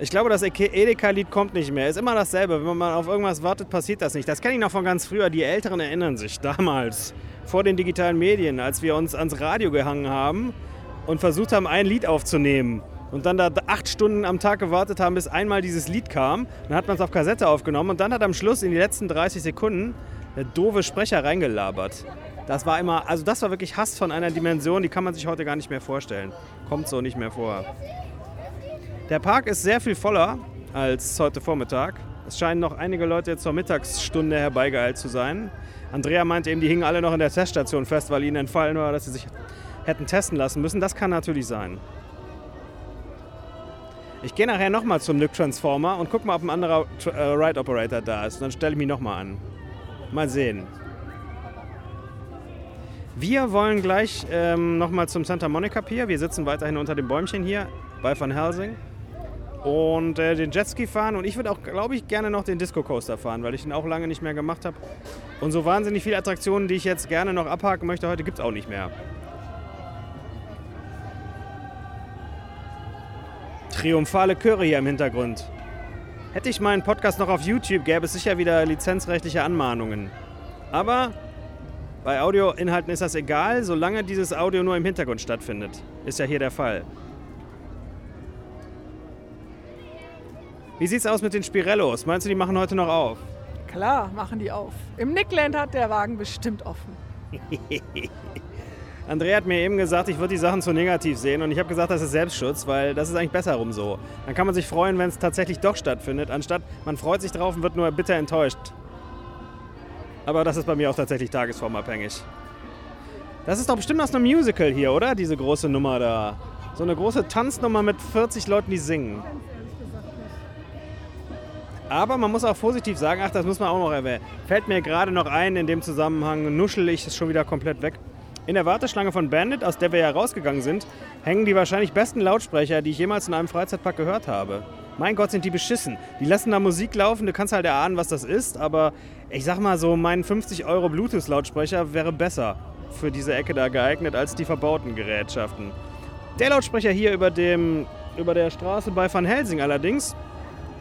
Ich glaube, das Edeka-Lied kommt nicht mehr. Ist immer dasselbe. Wenn man auf irgendwas wartet, passiert das nicht. Das kenne ich noch von ganz früher. Die Älteren erinnern sich damals, vor den digitalen Medien, als wir uns ans Radio gehangen haben und versucht haben, ein Lied aufzunehmen. Und dann da acht Stunden am Tag gewartet haben, bis einmal dieses Lied kam. Dann hat man es auf Kassette aufgenommen und dann hat am Schluss in die letzten 30 Sekunden der doofe Sprecher reingelabert. Das war immer, also das war wirklich Hass von einer Dimension, die kann man sich heute gar nicht mehr vorstellen. Kommt so nicht mehr vor. Der Park ist sehr viel voller als heute Vormittag. Es scheinen noch einige Leute zur Mittagsstunde herbeigeeilt zu sein. Andrea meinte eben, die hingen alle noch in der Teststation fest, weil ihnen entfallen war, dass sie sich hätten testen lassen müssen. Das kann natürlich sein. Ich gehe nachher nochmal zum Nyk Transformer und guck mal, ob ein anderer äh, Ride Operator da ist. Und dann stelle ich mich nochmal an. Mal sehen. Wir wollen gleich ähm, nochmal zum Santa Monica Pier. Wir sitzen weiterhin unter dem Bäumchen hier bei Van Helsing. Und äh, den Jetski fahren. Und ich würde auch, glaube ich, gerne noch den Disco Coaster fahren, weil ich den auch lange nicht mehr gemacht habe. Und so wahnsinnig viele Attraktionen, die ich jetzt gerne noch abhaken möchte, heute gibt es auch nicht mehr. Triumphale Chöre hier im Hintergrund. Hätte ich meinen Podcast noch auf YouTube, gäbe es sicher wieder lizenzrechtliche Anmahnungen. Aber bei Audioinhalten ist das egal, solange dieses Audio nur im Hintergrund stattfindet. Ist ja hier der Fall. Wie sieht's aus mit den Spirellos? Meinst du, die machen heute noch auf? Klar, machen die auf. Im Nickland hat der Wagen bestimmt offen. Andrea hat mir eben gesagt, ich würde die Sachen zu negativ sehen und ich habe gesagt, das ist Selbstschutz, weil das ist eigentlich besser rum so. Dann kann man sich freuen, wenn es tatsächlich doch stattfindet, anstatt man freut sich drauf und wird nur bitter enttäuscht. Aber das ist bei mir auch tatsächlich tagesformabhängig. Das ist doch bestimmt aus einem Musical hier, oder? Diese große Nummer da. So eine große Tanznummer mit 40 Leuten, die singen. Aber man muss auch positiv sagen, ach, das muss man auch noch erwähnen. Fällt mir gerade noch ein, in dem Zusammenhang nuschel ich es schon wieder komplett weg. In der Warteschlange von Bandit, aus der wir ja rausgegangen sind, hängen die wahrscheinlich besten Lautsprecher, die ich jemals in einem Freizeitpark gehört habe. Mein Gott, sind die beschissen. Die lassen da Musik laufen, du kannst halt erahnen, was das ist, aber ich sag mal so, mein 50 Euro Bluetooth-Lautsprecher wäre besser für diese Ecke da geeignet als die verbauten Gerätschaften. Der Lautsprecher hier über, dem, über der Straße bei Van Helsing allerdings,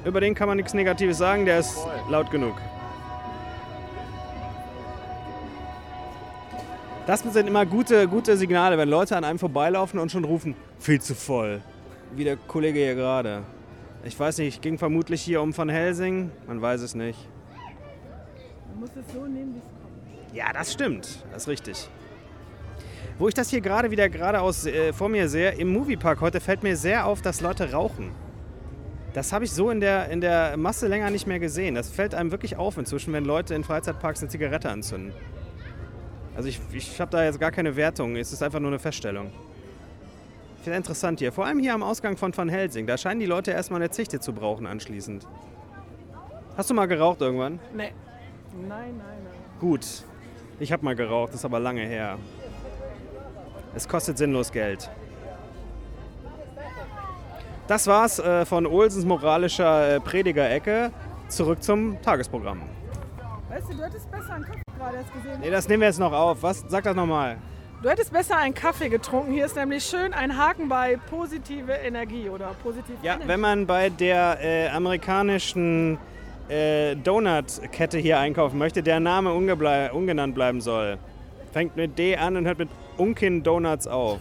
über den kann man nichts Negatives sagen, der ist laut genug. Das sind immer gute, gute Signale, wenn Leute an einem vorbeilaufen und schon rufen, viel zu voll. Wie der Kollege hier gerade. Ich weiß nicht, ging vermutlich hier um Van Helsing, man weiß es nicht. Man muss es so nehmen, wie es kommt. Ja, das stimmt, das ist richtig. Wo ich das hier gerade wieder geradeaus äh, vor mir sehe, im Moviepark heute fällt mir sehr auf, dass Leute rauchen. Das habe ich so in der, in der Masse länger nicht mehr gesehen. Das fällt einem wirklich auf inzwischen, wenn Leute in Freizeitparks eine Zigarette anzünden. Also ich, ich habe da jetzt gar keine Wertung, es ist einfach nur eine Feststellung. Ich finde interessant hier, vor allem hier am Ausgang von Van Helsing. Da scheinen die Leute erstmal eine Zichte zu brauchen anschließend. Hast du mal geraucht irgendwann? Nee. Nein, nein, nein. Gut. Ich habe mal geraucht, das ist aber lange her. Es kostet sinnlos Geld. Das war's äh, von Olsens moralischer äh, Predigerecke. Zurück zum Tagesprogramm. Weißt du, du hättest besser einen Kaffee gerade erst gesehen. Nee, das nehmen wir jetzt noch auf. Was? Sag das nochmal. Du hättest besser einen Kaffee getrunken. Hier ist nämlich schön ein Haken bei positive Energie oder positiv Ja, Energy. wenn man bei der äh, amerikanischen äh, Donut-Kette hier einkaufen möchte, der Name ungenannt bleiben soll. Fängt mit D an und hört mit Unkin Donuts auf.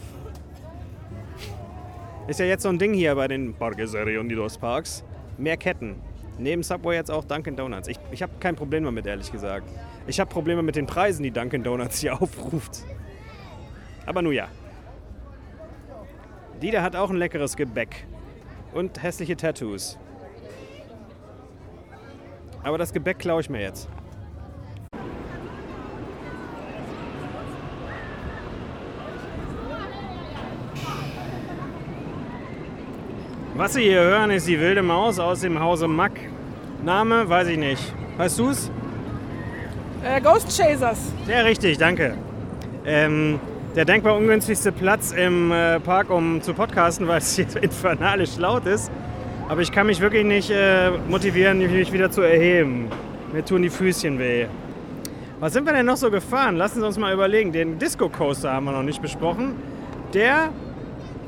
Ist ja jetzt so ein Ding hier bei den Parques Reunidos Parks. Mehr Ketten. Neben Subway jetzt auch Dunkin' Donuts. Ich, ich habe kein Problem damit, ehrlich gesagt. Ich habe Probleme mit den Preisen, die Dunkin' Donuts hier aufruft. Aber nun ja. Die hat auch ein leckeres Gebäck. Und hässliche Tattoos. Aber das Gebäck klaue ich mir jetzt. Was Sie hier hören, ist die wilde Maus aus dem Hause Mack. Name weiß ich nicht. Weißt du's? Äh, Ghost Chasers. Sehr richtig, danke. Ähm, der denkbar ungünstigste Platz im äh, Park, um zu podcasten, weil es hier so infernalisch laut ist. Aber ich kann mich wirklich nicht äh, motivieren, mich wieder zu erheben. Mir tun die Füßchen weh. Was sind wir denn noch so gefahren? Lassen Sie uns mal überlegen. Den Disco Coaster haben wir noch nicht besprochen. Der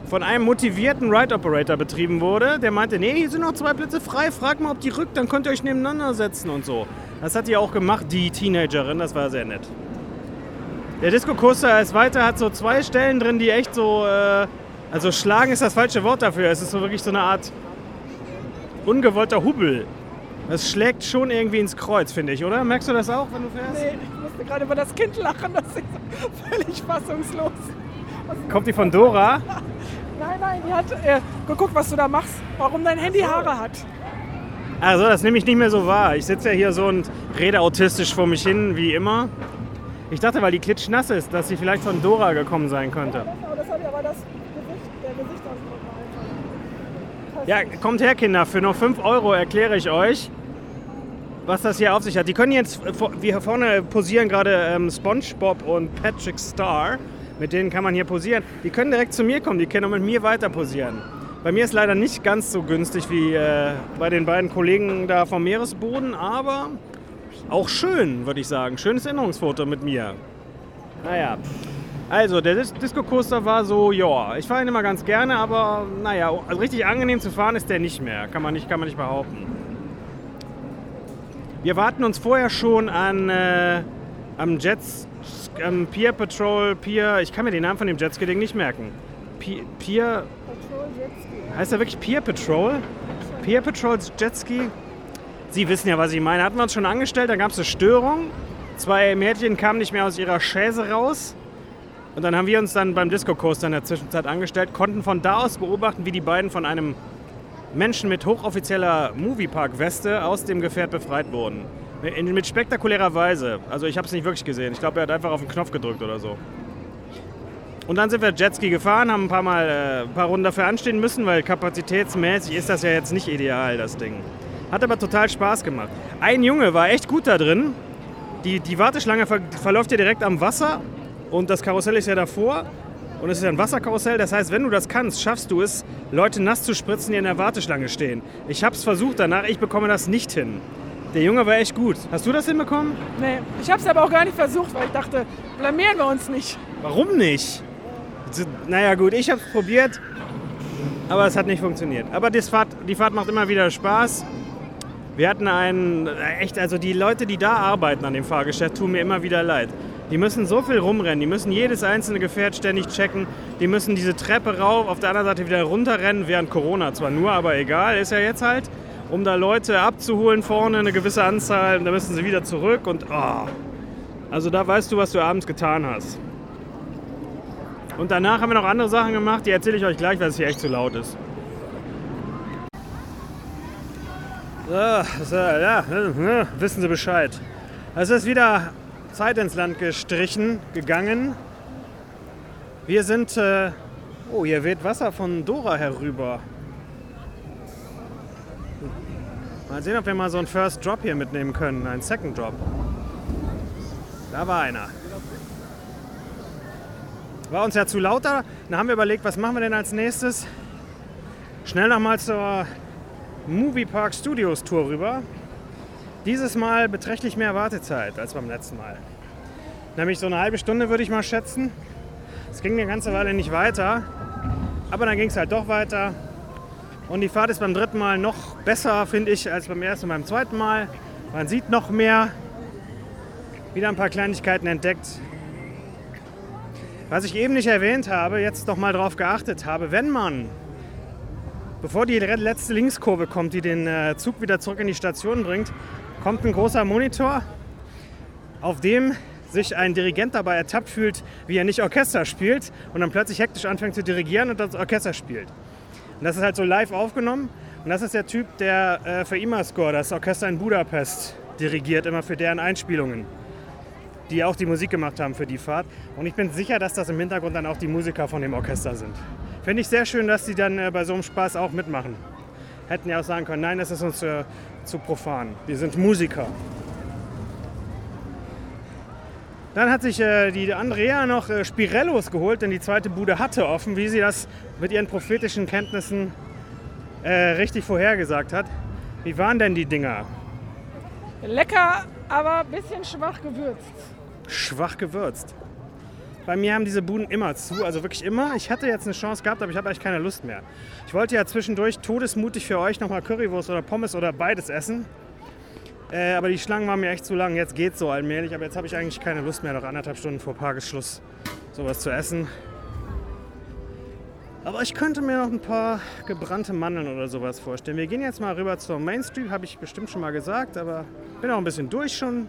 von einem motivierten Ride Operator betrieben wurde. Der meinte, nee, hier sind noch zwei Plätze frei. Frag mal, ob die rückt, dann könnt ihr euch nebeneinander setzen und so. Das hat die auch gemacht, die Teenagerin. Das war sehr nett. Der Disco Coaster ist weiter, hat so zwei Stellen drin, die echt so. Äh, also schlagen ist das falsche Wort dafür. Es ist so wirklich so eine Art ungewollter Hubbel. Das schlägt schon irgendwie ins Kreuz, finde ich, oder? Merkst du das auch, wenn du fährst? Nee, ich musste gerade über das Kind lachen. Das ist völlig fassungslos. Kommt die von Dora? Nein, nein, die hat. Äh, guck, was du da machst. Warum dein Handy Haare hat. Also, das nehme ich nicht mehr so wahr. Ich sitze ja hier so und rede autistisch vor mich hin, wie immer. Ich dachte, weil die klitschnass ist, dass sie vielleicht von Dora gekommen sein könnte. Ja kommt her, Kinder. Für nur 5 Euro erkläre ich euch, was das hier auf sich hat. Die können jetzt, wir hier vorne posieren gerade ähm, SpongeBob und Patrick Star. Mit denen kann man hier posieren. Die können direkt zu mir kommen, die können auch mit mir weiter posieren. Bei mir ist leider nicht ganz so günstig wie äh, bei den beiden Kollegen da vom Meeresboden, aber auch schön, würde ich sagen. Schönes Erinnerungsfoto mit mir. Naja. Also, der Dis Disco Coaster war so, ja, ich fahre ihn immer ganz gerne, aber naja, also richtig angenehm zu fahren ist der nicht mehr. Kann man nicht, kann man nicht behaupten. Wir warten uns vorher schon an äh, am Jets, am Pier Patrol, Pier, ich kann mir den Namen von dem Jetski-Ding nicht merken. Pier, Pier, heißt er wirklich Pier Patrol? Pier Patrol Jetski? Sie wissen ja, was ich meine. Hatten wir uns schon angestellt, dann gab es eine Störung. Zwei Mädchen kamen nicht mehr aus ihrer Chaise raus. Und dann haben wir uns dann beim Disco Coaster in der Zwischenzeit angestellt, konnten von da aus beobachten, wie die beiden von einem Menschen mit hochoffizieller Moviepark-Weste aus dem Gefährt befreit wurden. In, mit spektakulärer Weise. Also ich habe es nicht wirklich gesehen. Ich glaube, er hat einfach auf den Knopf gedrückt oder so. Und dann sind wir Jetski gefahren, haben ein paar Mal äh, ein paar Runden dafür anstehen müssen, weil kapazitätsmäßig ist das ja jetzt nicht ideal, das Ding. Hat aber total Spaß gemacht. Ein Junge war echt gut da drin. Die, die Warteschlange ver verläuft ja direkt am Wasser und das Karussell ist ja davor. Und es ist ein Wasserkarussell, das heißt, wenn du das kannst, schaffst du es, Leute nass zu spritzen, die in der Warteschlange stehen. Ich habe es versucht danach, ich bekomme das nicht hin. Der Junge war echt gut. Hast du das hinbekommen? Nee, ich habe es aber auch gar nicht versucht, weil ich dachte, blamieren wir uns nicht. Warum nicht? Naja gut, ich habe es probiert, aber es hat nicht funktioniert. Aber die Fahrt, die Fahrt macht immer wieder Spaß. Wir hatten einen, echt, also die Leute, die da arbeiten an dem Fahrgeschäft, tun mir immer wieder leid. Die müssen so viel rumrennen, die müssen jedes einzelne Gefährt ständig checken, die müssen diese Treppe rauf, auf der anderen Seite wieder runterrennen, während Corona zwar nur, aber egal, ist ja jetzt halt, um da Leute abzuholen vorne, eine gewisse Anzahl, und dann müssen sie wieder zurück und oh. Also da weißt du, was du abends getan hast. Und danach haben wir noch andere Sachen gemacht, die erzähle ich euch gleich, weil es hier echt zu laut ist. So, so, ja, wissen Sie Bescheid. Es ist wieder Zeit ins Land gestrichen, gegangen. Wir sind. Äh, oh, hier weht Wasser von Dora herüber. Mal sehen, ob wir mal so einen First Drop hier mitnehmen können. Einen Second Drop. Da war einer. War uns ja zu lauter. Dann haben wir überlegt, was machen wir denn als nächstes? Schnell nochmal zur Movie Park Studios Tour rüber. Dieses Mal beträchtlich mehr Wartezeit als beim letzten Mal. Nämlich so eine halbe Stunde würde ich mal schätzen. Es ging eine ganze Weile nicht weiter. Aber dann ging es halt doch weiter. Und die Fahrt ist beim dritten Mal noch besser, finde ich, als beim ersten und beim zweiten Mal. Man sieht noch mehr. Wieder ein paar Kleinigkeiten entdeckt. Was ich eben nicht erwähnt habe, jetzt noch mal darauf geachtet habe, wenn man Bevor die letzte Linkskurve kommt, die den äh, Zug wieder zurück in die Station bringt, kommt ein großer Monitor, auf dem sich ein Dirigent dabei ertappt fühlt, wie er nicht Orchester spielt und dann plötzlich hektisch anfängt zu dirigieren und das Orchester spielt. Und das ist halt so live aufgenommen. Und das ist der Typ, der äh, für Imascore, das Orchester in Budapest, dirigiert, immer für deren Einspielungen, die auch die Musik gemacht haben für die Fahrt. Und ich bin sicher, dass das im Hintergrund dann auch die Musiker von dem Orchester sind. Finde ich sehr schön, dass die dann äh, bei so einem Spaß auch mitmachen. Hätten ja auch sagen können, nein, das ist uns äh, zu profan. Wir sind Musiker. Dann hat sich äh, die Andrea noch äh, Spirellos geholt, denn die zweite Bude hatte offen, wie sie das mit ihren prophetischen Kenntnissen äh, richtig vorhergesagt hat. Wie waren denn die Dinger? Lecker, aber ein bisschen schwach gewürzt. Schwach gewürzt. Bei mir haben diese Buden immer zu, also wirklich immer. Ich hatte jetzt eine Chance gehabt, aber ich habe eigentlich keine Lust mehr. Ich wollte ja zwischendurch todesmutig für euch nochmal Currywurst oder Pommes oder beides essen. Äh, aber die Schlangen waren mir echt zu lang. Jetzt geht's so allmählich, aber jetzt habe ich eigentlich keine Lust mehr, noch anderthalb Stunden vor Tagesschluss sowas zu essen. Aber ich könnte mir noch ein paar gebrannte Mandeln oder sowas vorstellen. Wir gehen jetzt mal rüber zur Main Street, habe ich bestimmt schon mal gesagt, aber bin auch ein bisschen durch schon.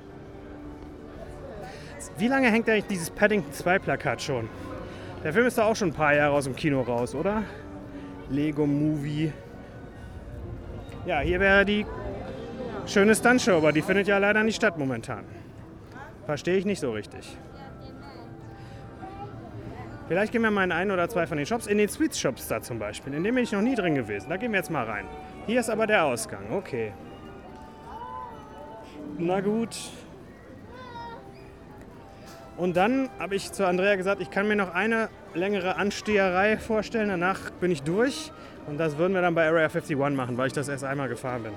Wie lange hängt eigentlich dieses Paddington 2 Plakat schon? Der Film ist doch auch schon ein paar Jahre aus dem Kino raus, oder? Lego Movie. Ja, hier wäre die schöne Stuntshow, aber die findet ja leider nicht statt momentan. Verstehe ich nicht so richtig. Vielleicht gehen wir mal in einen oder zwei von den Shops, in den Sweets Shops da zum Beispiel. In dem bin ich noch nie drin gewesen. Da gehen wir jetzt mal rein. Hier ist aber der Ausgang. Okay. Na gut, und dann habe ich zu Andrea gesagt, ich kann mir noch eine längere Ansteherei vorstellen. Danach bin ich durch. Und das würden wir dann bei Area 51 machen, weil ich das erst einmal gefahren bin.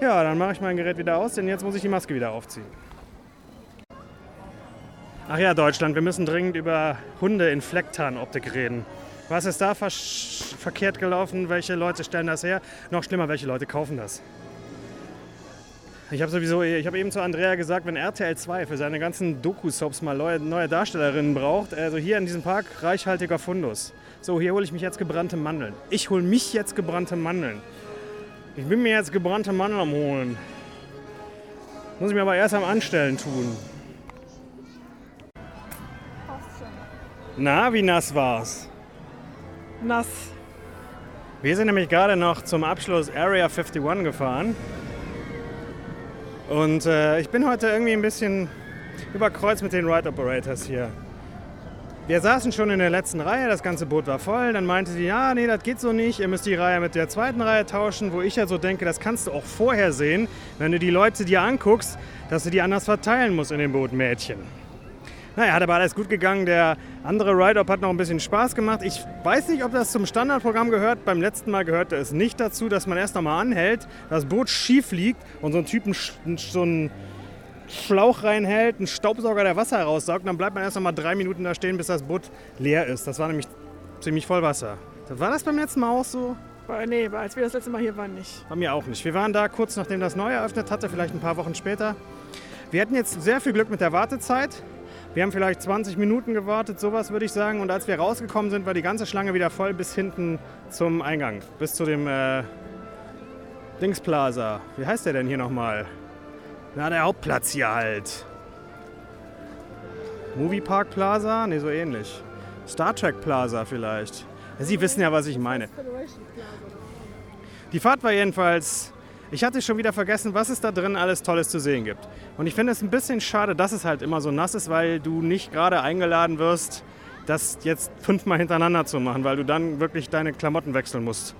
Ja, dann mache ich mein Gerät wieder aus, denn jetzt muss ich die Maske wieder aufziehen. Ach ja, Deutschland, wir müssen dringend über Hunde in Flecktarnoptik reden. Was ist da ver verkehrt gelaufen? Welche Leute stellen das her? Noch schlimmer, welche Leute kaufen das? Ich habe sowieso, ich habe eben zu Andrea gesagt, wenn RTL 2 für seine ganzen Doku-Soaps mal neue, neue Darstellerinnen braucht, also hier in diesem Park reichhaltiger Fundus. So, hier hole ich mich jetzt gebrannte Mandeln. Ich hole mich jetzt gebrannte Mandeln. Ich bin mir jetzt gebrannte Mandeln am holen. Muss ich mir aber erst am Anstellen tun. Na, wie nass war's? Nass. Wir sind nämlich gerade noch zum Abschluss Area 51 gefahren. Und äh, ich bin heute irgendwie ein bisschen überkreuzt mit den Ride Operators hier. Wir saßen schon in der letzten Reihe, das ganze Boot war voll. Dann meinte sie, ja, nee, das geht so nicht. Ihr müsst die Reihe mit der zweiten Reihe tauschen. Wo ich ja so denke, das kannst du auch vorher sehen, wenn du die Leute dir anguckst, dass du die anders verteilen musst in dem Boot, Mädchen. Naja, hat aber alles gut gegangen. Der andere Ride-Up hat noch ein bisschen Spaß gemacht. Ich weiß nicht, ob das zum Standardprogramm gehört. Beim letzten Mal gehörte es nicht dazu, dass man erst nochmal anhält, das Boot schief liegt und so ein Typen so einen Schlauch reinhält, einen Staubsauger, der Wasser raussaugt. Dann bleibt man erst nochmal drei Minuten da stehen, bis das Boot leer ist. Das war nämlich ziemlich voll Wasser. War das beim letzten Mal auch so? Nee, als wir das letzte Mal hier waren, nicht. Bei mir auch nicht. Wir waren da kurz nachdem das neu eröffnet hatte, vielleicht ein paar Wochen später. Wir hatten jetzt sehr viel Glück mit der Wartezeit. Wir haben vielleicht 20 Minuten gewartet, sowas würde ich sagen. Und als wir rausgekommen sind, war die ganze Schlange wieder voll bis hinten zum Eingang, bis zu dem äh, Dingsplaza. Wie heißt der denn hier nochmal? Na, der Hauptplatz hier halt. Moviepark Plaza? Ne, so ähnlich. Star Trek Plaza vielleicht. Sie wissen ja, was ich meine. Die Fahrt war jedenfalls ich hatte schon wieder vergessen, was es da drin alles Tolles zu sehen gibt. Und ich finde es ein bisschen schade, dass es halt immer so nass ist, weil du nicht gerade eingeladen wirst, das jetzt fünfmal hintereinander zu machen, weil du dann wirklich deine Klamotten wechseln musst.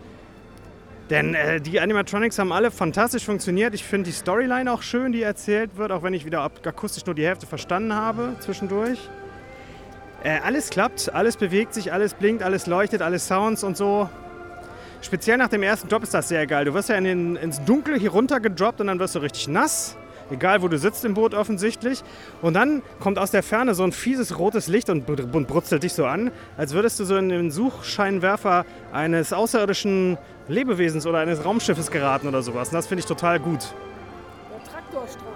Denn äh, die Animatronics haben alle fantastisch funktioniert. Ich finde die Storyline auch schön, die erzählt wird, auch wenn ich wieder akustisch nur die Hälfte verstanden habe zwischendurch. Äh, alles klappt, alles bewegt sich, alles blinkt, alles leuchtet, alles Sounds und so. Speziell nach dem ersten Job ist das sehr geil. Du wirst ja in den, ins Dunkel hier runter gedroppt und dann wirst du richtig nass. Egal, wo du sitzt im Boot offensichtlich. Und dann kommt aus der Ferne so ein fieses rotes Licht und brutzelt dich so an, als würdest du so in den Suchscheinwerfer eines außerirdischen Lebewesens oder eines Raumschiffes geraten oder sowas. Und das finde ich total gut. Der Traktorstrahl.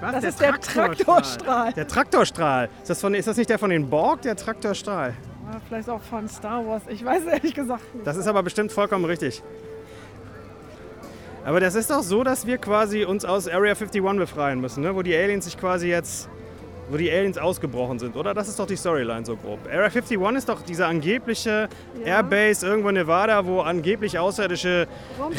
Was? Das der ist der Traktorstrahl. Der Traktorstrahl. Ist das, von, ist das nicht der von den Borg, der Traktorstrahl? vielleicht auch von Star Wars. Ich weiß ehrlich gesagt nicht. Das ist aber bestimmt vollkommen richtig. Aber das ist doch so, dass wir quasi uns aus Area 51 befreien müssen, ne? wo die Aliens sich quasi jetzt, wo die Aliens ausgebrochen sind, oder? Das ist doch die Storyline so grob. Area 51 ist doch diese angebliche ja. Airbase irgendwo in Nevada, wo angeblich außerirdische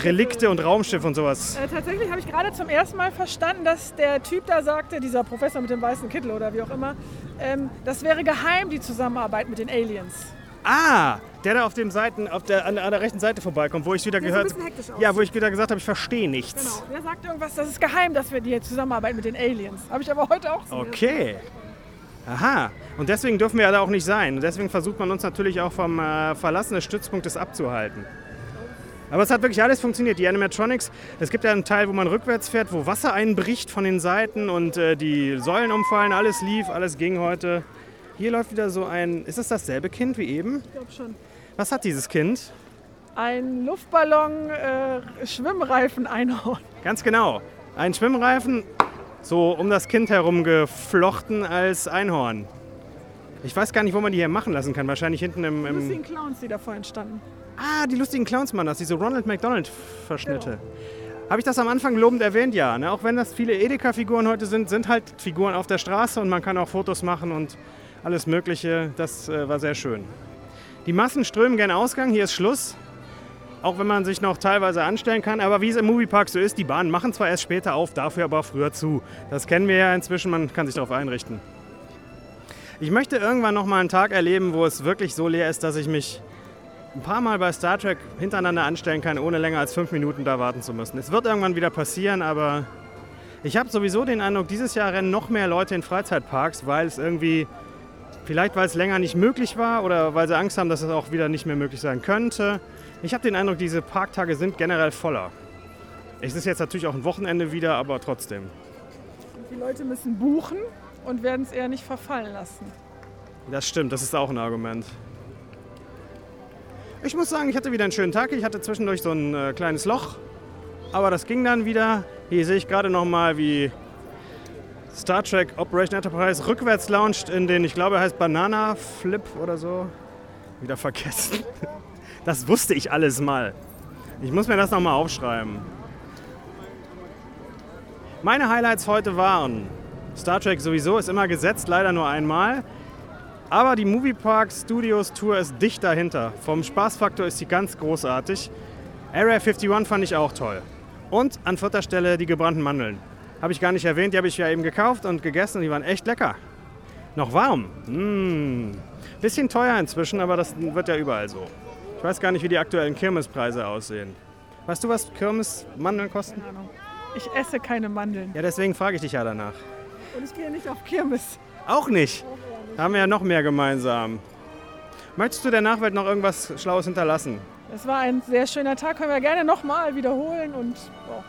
Relikte und Raumschiffe und sowas. Äh, tatsächlich habe ich gerade zum ersten Mal verstanden, dass der Typ da sagte, dieser Professor mit dem weißen Kittel oder wie auch immer, ähm, das wäre geheim, die Zusammenarbeit mit den Aliens. Ah, der da auf den Seiten, auf der, an, der rechten Seite vorbeikommt, wo ich wieder der gehört so Ja, wo ich wieder gesagt habe, ich verstehe nichts. Genau, der sagt irgendwas, das ist geheim, dass wir die zusammenarbeiten mit den Aliens. Habe ich aber heute auch so. Okay. Aha. Und deswegen dürfen wir ja da auch nicht sein. Und deswegen versucht man uns natürlich auch vom äh, Verlassen des Stützpunktes abzuhalten. Aber es hat wirklich alles funktioniert. Die Animatronics, es gibt ja einen Teil, wo man rückwärts fährt, wo Wasser einbricht von den Seiten und äh, die Säulen umfallen. Alles lief, alles ging heute. Hier läuft wieder so ein. Ist das dasselbe Kind wie eben? Ich glaube schon. Was hat dieses Kind? Ein Luftballon äh, Schwimmreifen-Einhorn. Ganz genau. Ein Schwimmreifen, so um das Kind herum geflochten als Einhorn. Ich weiß gar nicht, wo man die hier machen lassen kann. Wahrscheinlich hinten im. im die lustigen Clowns, die da vorhin standen. Ah, die lustigen Clowns, Mann, das diese Ronald McDonald-Verschnitte. Genau. Habe ich das am Anfang lobend erwähnt? Ja. Ne? Auch wenn das viele Edeka-Figuren heute sind, sind halt Figuren auf der Straße und man kann auch Fotos machen und alles Mögliche. Das äh, war sehr schön. Die Massen strömen gern Ausgang, hier ist Schluss. Auch wenn man sich noch teilweise anstellen kann. Aber wie es im Moviepark so ist, die Bahnen machen zwar erst später auf, dafür aber früher zu. Das kennen wir ja inzwischen, man kann sich darauf einrichten. Ich möchte irgendwann noch mal einen Tag erleben, wo es wirklich so leer ist, dass ich mich ein paar Mal bei Star Trek hintereinander anstellen kann, ohne länger als fünf Minuten da warten zu müssen. Es wird irgendwann wieder passieren, aber ich habe sowieso den Eindruck, dieses Jahr rennen noch mehr Leute in Freizeitparks, weil es irgendwie Vielleicht, weil es länger nicht möglich war oder weil sie Angst haben, dass es auch wieder nicht mehr möglich sein könnte. Ich habe den Eindruck, diese Parktage sind generell voller. Es ist jetzt natürlich auch ein Wochenende wieder, aber trotzdem. Die Leute müssen buchen und werden es eher nicht verfallen lassen. Das stimmt, das ist auch ein Argument. Ich muss sagen, ich hatte wieder einen schönen Tag. Ich hatte zwischendurch so ein äh, kleines Loch, aber das ging dann wieder. Hier sehe ich gerade noch mal, wie Star Trek Operation Enterprise rückwärts launcht in den, ich glaube, er heißt Banana Flip oder so. Wieder vergessen. Das wusste ich alles mal. Ich muss mir das nochmal aufschreiben. Meine Highlights heute waren Star Trek sowieso ist immer gesetzt, leider nur einmal. Aber die Moviepark Studios Tour ist dicht dahinter. Vom Spaßfaktor ist sie ganz großartig. Area 51 fand ich auch toll. Und an vierter Stelle die gebrannten Mandeln. Habe ich gar nicht erwähnt, die habe ich ja eben gekauft und gegessen und die waren echt lecker. Noch warm. Mmh. Bisschen teuer inzwischen, aber das wird ja überall so. Ich weiß gar nicht, wie die aktuellen Kirmespreise aussehen. Weißt du, was Kirmesmandeln kosten? Keine Ahnung. Ich esse keine Mandeln. Ja, deswegen frage ich dich ja danach. Und ich gehe nicht auf Kirmes. Auch nicht. Da haben wir ja noch mehr gemeinsam. Möchtest du der Nachwelt noch irgendwas Schlaues hinterlassen? Es war ein sehr schöner Tag, können wir gerne nochmal wiederholen und boah,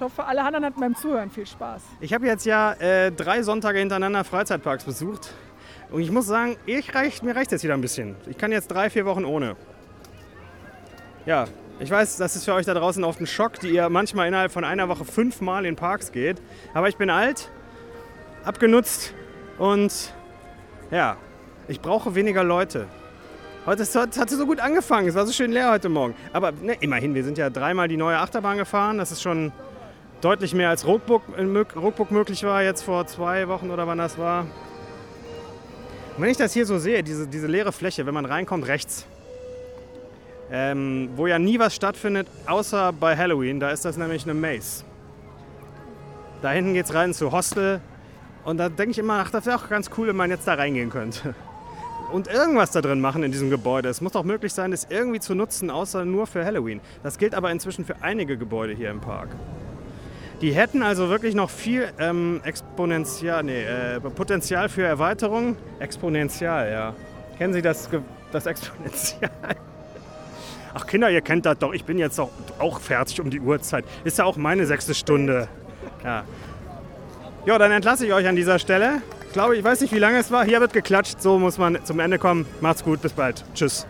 ich hoffe, alle anderen hatten beim Zuhören viel Spaß. Ich habe jetzt ja äh, drei Sonntage hintereinander Freizeitparks besucht. Und ich muss sagen, ich reicht, mir reicht jetzt wieder ein bisschen. Ich kann jetzt drei, vier Wochen ohne. Ja, ich weiß, das ist für euch da draußen oft ein Schock, die ihr manchmal innerhalb von einer Woche fünfmal in Parks geht. Aber ich bin alt, abgenutzt und ja, ich brauche weniger Leute. Heute hat es so gut angefangen, es war so schön leer heute Morgen. Aber ne, immerhin, wir sind ja dreimal die neue Achterbahn gefahren. Das ist schon deutlich mehr als Rookbook, Rookbook möglich war, jetzt vor zwei Wochen oder wann das war. Und wenn ich das hier so sehe, diese, diese leere Fläche, wenn man reinkommt, rechts, ähm, wo ja nie was stattfindet, außer bei Halloween, da ist das nämlich eine Maze. Da hinten geht es rein zu Hostel. Und da denke ich immer, ach, das wäre auch ganz cool, wenn man jetzt da reingehen könnte. Und irgendwas da drin machen in diesem Gebäude. Es muss doch möglich sein, es irgendwie zu nutzen, außer nur für Halloween. Das gilt aber inzwischen für einige Gebäude hier im Park. Die hätten also wirklich noch viel ähm, Exponential, nee, äh, Potenzial für Erweiterung. Exponential, ja. Kennen Sie das, das Exponential? Ach Kinder, ihr kennt das doch. Ich bin jetzt auch, auch fertig um die Uhrzeit. Ist ja auch meine sechste Stunde. Ja. Ja, dann entlasse ich euch an dieser Stelle. Ich glaube, ich weiß nicht, wie lange es war. Hier wird geklatscht. So muss man zum Ende kommen. Macht's gut. Bis bald. Tschüss.